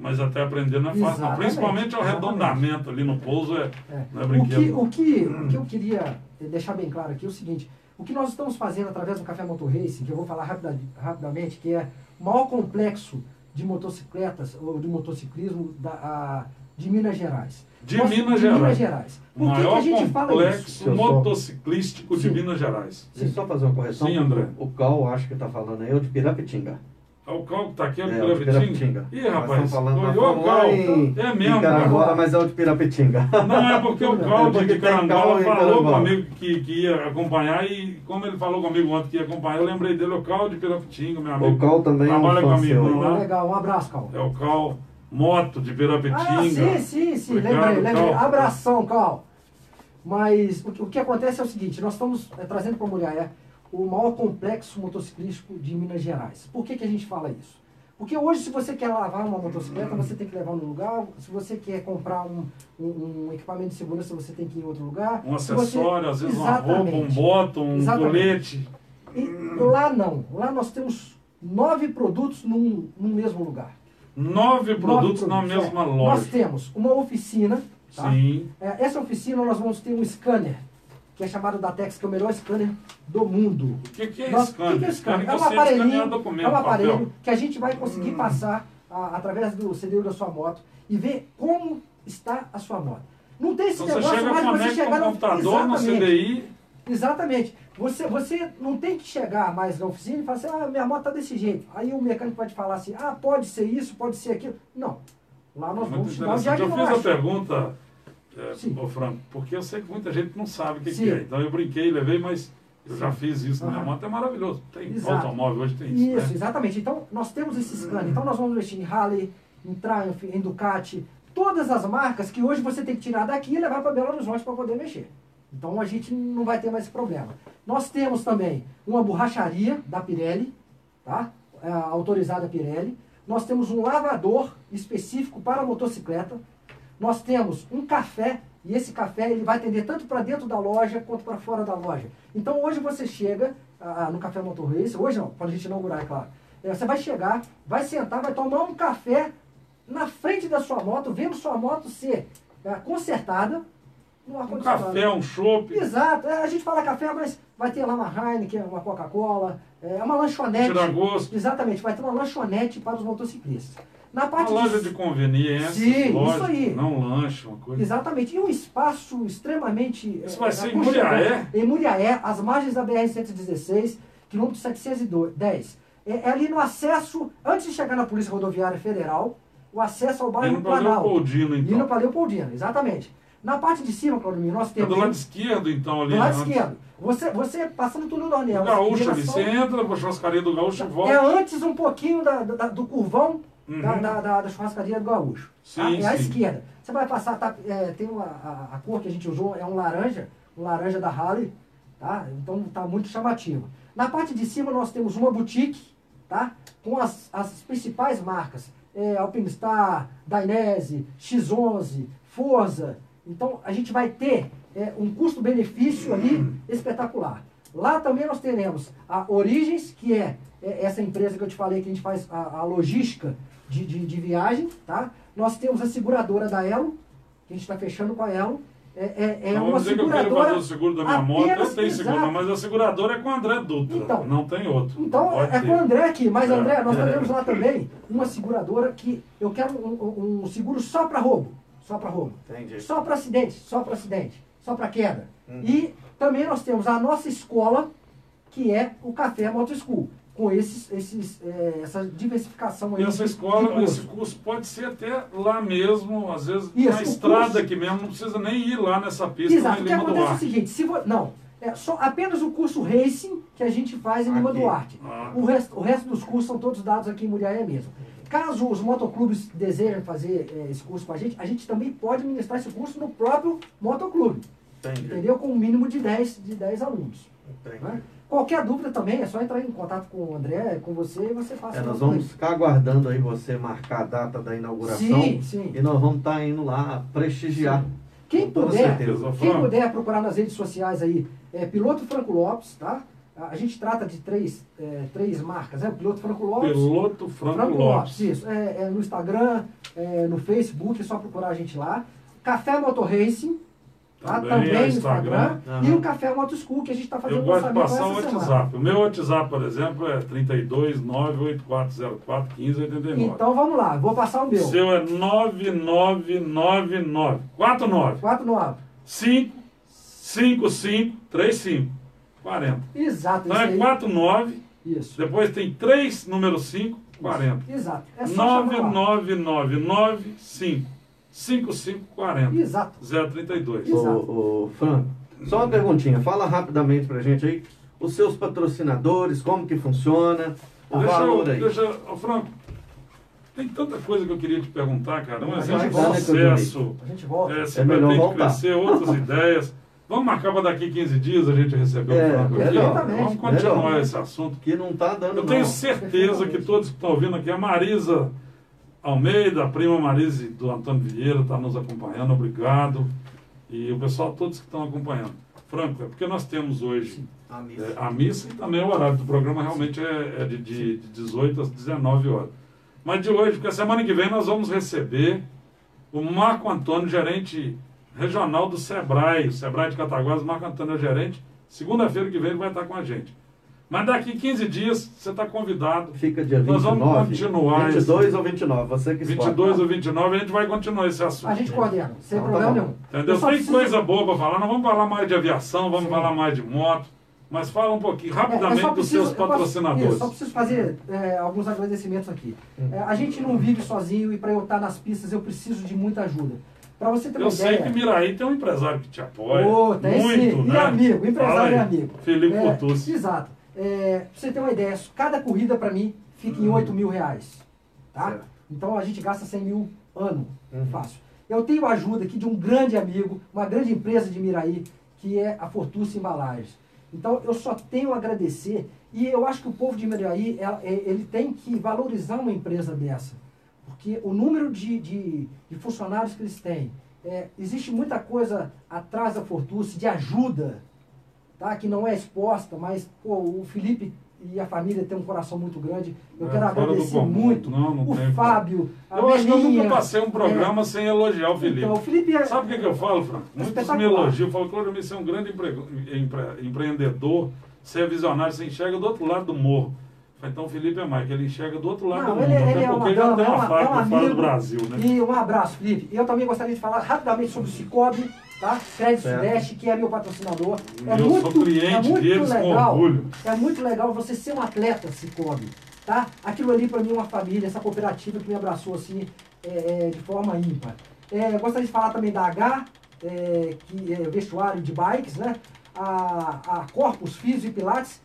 Mas até aprender não é fácil. não. Principalmente o arredondamento ali no pouso é, É. não é O, brinquedo. que, o, que, o que eu queria deixar bem claro aqui é o seguinte: o que nós estamos fazendo através do Café Motor Racing, que eu vou falar rapida, rapidamente, que é o maior complexo de motocicletas ou de motociclismo da, a- de Minas Gerais. De Nós- Minas de Gerais. Minas Gerais. O Por que, que maior a gente fala isso? motociclístico de Sim. Minas Gerais. Deixa eu só fazer uma correção. Sim, André. O Cal, acho que tá falando aí, é o de Pirapitinga. É o Cal que tá aqui, é o É, de o de Pirapitinga. Pirapitinga. Ih, rapaz, ô, falamos Cal, em, é mesmo, Carangola, cara. mas é o de Pirapitinga. Não, é porque o É Cal de, porque de Carangola falou comigo que, que ia acompanhar e como ele falou comigo ontem que ia acompanhar, eu lembrei dele, o Cal de Pirapitinga, meu amigo. O Cal também é um Trabalha comigo seu lá. Legal, um abraço, Cal. É o Cal Moto de Pirapitinga. Ah, sim, sim, sim. Obrigado, lembrei, lembrei. Cal. Abração, Cal. Mas o que, acontece é o seguinte, nós estamos eh, trazendo para Muriaé o maior complexo motociclístico de Minas Gerais. Por que, que a gente fala isso? Porque hoje, se você quer lavar uma motocicleta, você tem que levar no lugar. Se você quer comprar um, um- um equipamento de segurança, você tem que ir em outro lugar. Um Se você- acessório, às vezes uma roupa, um Exatamente. bottom, um Exatamente. colete. E lá não. Lá nós temos nove produtos num, num mesmo lugar. Nove produtos na produtos, mesma é. loja. Nós temos uma oficina. Tá? Sim. É, essa oficina nós vamos ter um scanner, que é chamado Datex, que é o melhor scanner do mundo. O que, que é Nós- scanner? o que que é scanner? É um você documento, é um aparelho papel. que a gente vai conseguir passar a- através do CD da sua moto e ver como está a sua moto. Não tem esse Então você negócio chega, mais você chegar no computador, no Exatamente. CDI, Exatamente. Você, você não tem que chegar mais na oficina e falar assim, ah, minha moto está desse jeito. Aí o mecânico pode falar assim, ah, pode ser isso, pode ser aquilo. Não. Lá nós Muito vamos te dar interessante. Eu fiz a pergunta, é, ô Franco, porque eu sei que muita gente não sabe o que, que é. Então eu brinquei, levei, mas eu Sim. já fiz isso na minha moto, é maravilhoso. Tem Exato. automóvel hoje, tem isso. Isso, né? exatamente. Então, nós temos esse scanner. Então, nós vamos investir em Harley, em Triumph, em Ducati, todas as marcas que hoje você tem que tirar daqui e levar para Belo Horizonte para poder mexer. Então, a gente não vai ter mais esse problema. Nós temos também uma borracharia da Pirelli, tá? É, autorizada Pirelli. Nós temos um lavador específico para motocicleta. Nós temos um café e esse café ele vai atender tanto para dentro da loja quanto para fora da loja. Então hoje você chega ah, no Café Motor Race, hoje não, quando a gente inaugurar, é claro. É, você vai chegar, vai sentar, vai tomar um café na frente da sua moto, vendo sua moto ser ah, consertada no Um ar-condicionado. café, um chopp, Exato, é, a gente fala café, mas vai ter lá uma Heineken, uma Coca-Cola, é uma lanchonete. tirar gosto. Exatamente, vai ter uma lanchonete para os motociclistas. Na parte Uma loja de conveniência, Sim, lógico, isso aí. não lanche, uma coisa. Exatamente. E um espaço extremamente. Isso eh, vai ser em. Muriaé? Em Muriaé, às margens da BR-116, quilômetro 710. É, é ali no acesso, antes de chegar na Polícia Rodoviária Federal, o acesso ao bairro Indo para Planalto. Leopoldino, então. Indo para Leopoldino, exatamente. Na parte de cima, Claudemir, nós É temos. do lado esquerdo, então, ali. do lado antes- esquerdo. Você, você passando tudo no Dornel. O Gaúcho ali, você entra pra churrascaria do Gaúcho e É volta. antes um pouquinho da- da- do curvão Uhum. da, da, da- churrascaria do Gaúcho. Sim, tá? É à esquerda. Você vai passar, tá, é, tem uma, a, a cor que a gente usou, é um laranja, um laranja da Harley, tá? Então tá muito chamativo. Na parte de cima nós temos uma boutique, tá? Com as, as principais marcas. É, Alpinistar, Dainese, X11, Forza. Então a gente vai ter é, um custo-benefício ali espetacular. Lá também nós teremos a Origens, que é, é essa empresa que eu te falei que a gente faz a, a logística de, de, de viagem, tá? Nós temos a seguradora da Elo, que a gente está fechando com a Elo. É, é, é Então, uma dizer que eu quero seguradora. fazer o seguro da minha moto, eu tenho seguro, mas a seguradora é com o André Dutra, Então. não tem outro. Então, Pode é ter. com o André aqui, mas É. André, nós É. temos lá também uma seguradora que eu quero um- um seguro só para roubo. Só para roubo. Entendi. Só para acidente, só para acidente, só para queda. Uhum. E também nós temos a nossa escola, que é o Café Moto School, com esses, esses, é, essa diversificação aí. E essa escola, curso. esse curso pode ser até lá mesmo, às vezes Isso, na estrada curso- aqui mesmo, não precisa nem ir lá nessa pista Exato, o que acontece é o seguinte, se vo... não, é só apenas o curso Racing que a gente faz em Lima. Duarte. Ah. O, resto, o resto dos cursos são todos dados aqui em Muriaé mesmo. Caso os motoclubes desejem fazer eh, esse curso com a gente, a gente também pode ministrar esse curso no próprio motoclube, Entendi. entendeu? Com um mínimo de 10, de 10 alunos. Né? Qualquer dúvida também, é só entrar em contato com o André, com você, e você passa É, nós vamos ficar aguardando aí você marcar a data da inauguração. Sim, sim. E nós vamos estar indo lá prestigiar. Quem Com toda puder, quem puder procurar nas redes sociais aí, é Piloto Franco Lopes, tá? A gente trata de três, é, três marcas, né? O Piloto Franco Lopes. Piloto Franco, Lopes. isso. É, é no Instagram, é no Facebook, é só procurar a gente lá. Café Motor Racing, tá? Também Também, é no Instagram. Instagram. E o Café Moto School, que a gente está fazendo Eu gosto de passar o essa semana. WhatsApp. O meu WhatsApp, por exemplo, é 32 98404 1589. Então vamos lá, vou passar o o meu. seu é 9999 49 49. 5 55 35 40. Exato, Então é aí. 49, Isso. depois tem 3, número 5, 40. Exato. É só chamar lá. 9999 5 5540 Exato. 032. Exato. Ô, ô, Franco, só uma perguntinha. Fala rapidamente pra gente aí os seus patrocinadores, como que funciona, o Deixa valor eu, aí. deixa, ô, Franco, tem tanta coisa que eu queria te perguntar, cara. Um Mas exemplo de né, sucesso. A gente volta. É, você É vai melhor ter que voltar. crescer outras ideias. Vamos marcar para daqui 15 dias a gente receber É, o Franco aqui? Vamos continuar melhor. esse assunto. Que não tá dando Eu tenho não. certeza que todos que estão ouvindo aqui, a Marisa Almeida, a prima Marise do Antônio Vieira, está nos acompanhando, obrigado. E o pessoal, todos que estão acompanhando. Franco, é porque nós temos hoje A é, missa. a missa e também o horário do programa realmente é, é de, de, de 18 às 19 horas. Mas de hoje, porque a semana que vem nós vamos receber o Marco Antônio, gerente regional do Sebrae, o Sebrae de Cataguases, Marco Antônio é gerente. Segunda-feira que vem ele vai estar com a gente. Mas daqui 15 dias você está convidado. Fica dia Nós 29. vamos continuar 22 ou 29, você que escolhe. 22 ou 29 a gente vai continuar esse assunto. A gente coordena, sem Então tá problema bom. nenhum. Entendeu? Tem preciso- coisa boa para falar. Nós vamos falar mais de aviação, vamos Sim. falar mais de moto. Mas fala um pouquinho, É, rapidamente, só dos preciso- seus eu posso- patrocinadores. isso, só preciso fazer é, alguns agradecimentos aqui. Hum. É, a gente não vive sozinho e para eu estar nas pistas eu preciso de muita ajuda. Para você ter uma Eu sei ideia. que Miraí tem um empresário que te apoia. Ô, tem muito, sim. né? E amigo, empresário e amigo. Felipe É. Exato. É, pra você ter uma ideia, cada corrida para mim fica em 8 mil reais. Tá? Hum. Certo. Então a gente gasta 100 mil ano, Uhum. fácil. Eu tenho a ajuda aqui de um grande amigo, uma grande empresa de Miraí, que é a Fortuce Embalagens. Então eu só tenho a agradecer e eu acho que o povo de Miraí, ela- é- ele tem que valorizar uma empresa dessa. Porque o número de, de, de funcionários que eles têm, é, existe muita coisa atrás da Fortuce de ajuda, tá? que não é exposta, mas pô, o Felipe e a família têm um coração muito grande. Eu É, quero agradecer muito. Não, não o tem Fábio, a Eu acho que eu Belinha, nunca passei um programa sem elogiar o Felipe. Então, o Felipe é, Sabe o que, que eu falo, Franco? Muitos me elogiam. Eu falo, Cláudio, você é um grande empre- empre- empreendedor, você é visionário, você enxerga do outro lado do morro. Então o Felipe é mais, que ele enxerga do outro lado Não, do ele- mundo. ele é uma porque ele já dama, tem é uma uma- é um fora do. Brasil, né? E um abraço, Felipe. E eu também gostaria de falar rapidamente sobre o Cicobi, tá? Crédito Certo. Sudeste, que é meu patrocinador. É Eu muito, sou cliente é muito deles com legal. orgulho. É muito legal você ser um atleta, Cicobi, tá? Aquilo ali para mim é uma família, essa cooperativa que me abraçou assim é, é, de forma ímpar. É, eu gostaria de falar também da H, é, que é vestuário de bikes, né? A, a Corpus Físio e Pilates.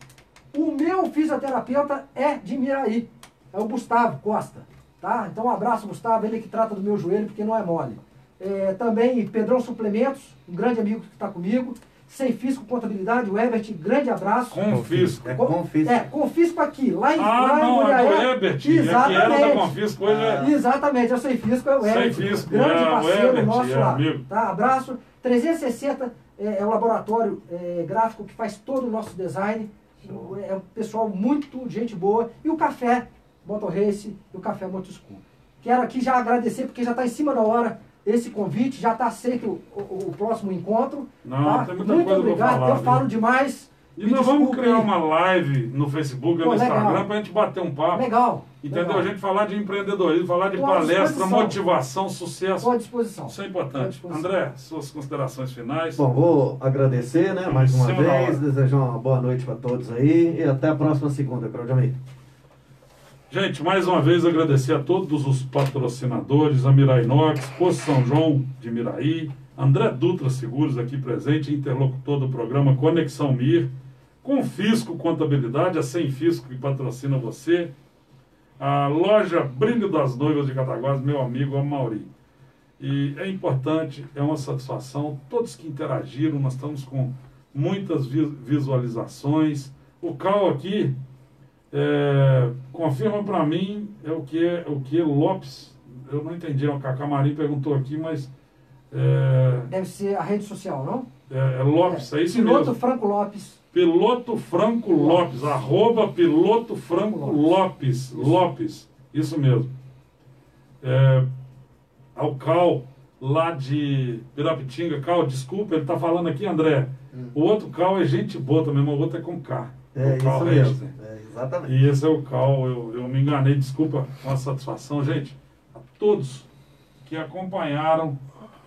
O meu fisioterapeuta é de Miraí, é o Gustavo Costa, tá? Então um abraço, Gustavo, ele que trata do meu joelho porque não é mole. É, também Pedrão Suplementos, um grande amigo que está comigo. Sem Fisco Contabilidade, o Ebert, grande abraço. Confisco. É confisco. É, Confisco aqui, lá em, Ah, lá em não, é Muriaé. do Ebert. É era da Exatamente. Confisco, hoje é... Exatamente, eu sei Fisco, é o Sem Ebert. Fisco, grande é, o parceiro Ebert, nosso é, lá. amigo. Tá, abraço. 360 é, é o laboratório é, gráfico que faz todo o nosso design. É um pessoal muito gente boa. E o café Motor Race e o Café Montescool. Quero aqui já agradecer, porque já está em cima da hora esse convite, já está aceito o, o- o próximo encontro. Não, tá? Muito obrigado, falar, eu falo demais. E me nós vamos criar uma live no Facebook e no legal. Instagram pra gente bater um papo. Legal. Entendeu? legal. A gente falar de empreendedorismo, falar de Tô palestra, motivação, sucesso. Estou à disposição. Isso é importante. André, suas considerações finais. Bom, vou agradecer, né, mais uma vez, desejar uma boa noite para todos aí e até a próxima segunda, Claudio Amir. Gente, mais uma vez agradecer a todos os patrocinadores, a Mirai Inox, Posto São João de Miraí, André Dutra Seguros aqui presente, interlocutor do programa Conexão Mir, Confisco Contabilidade, a Sem Fisco que patrocina você, a loja Brilho das Noivas de Cataguás, meu amigo Amauri. E é importante, é uma satisfação, todos que interagiram, nós estamos com muitas vi- visualizações. O Cal aqui, é, confirma para mim é o que é o que Lopes. Eu não entendi, o Cacá Marim perguntou aqui, mas é, Deve ser a rede social, não? é, é Lopes, é, isso Piloto mesmo. Franco Lopes. Piloto Franco Lopes, arroba Piloto Franco Lopes, Lopes, isso mesmo. É, ao Cal, lá de Pirapitinga, Cal, desculpa, ele está falando aqui, André. O outro Cal é gente boa também, mas o outro é com K. É o Cal isso né? É, exatamente. E esse é o Cal, eu, eu me enganei, desculpa, uma satisfação. Gente, a todos que acompanharam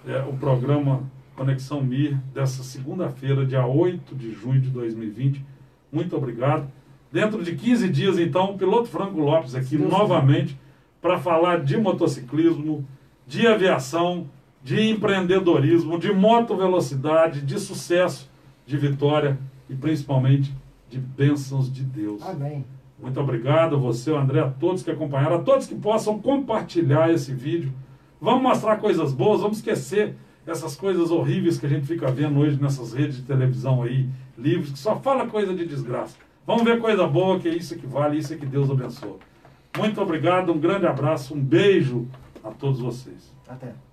é, o programa Conexão Mir dessa segunda-feira, dia 8 de junho de 2020, muito obrigado. Dentro de 15 dias, então, o piloto Franco Lopes aqui Deus novamente para falar de motociclismo, de aviação, de empreendedorismo, de motovelocidade, de sucesso, de vitória e principalmente de bênçãos de Deus. Amém. Muito obrigado a você, o André, a todos que acompanharam, a todos que possam compartilhar esse vídeo. Vamos mostrar coisas boas, vamos esquecer essas coisas horríveis que a gente fica vendo hoje nessas redes de televisão aí, livros, que só fala coisa de desgraça. Vamos ver coisa boa, que é isso que vale, isso é que Deus abençoa. Muito obrigado, um grande abraço, um beijo a todos vocês. Até.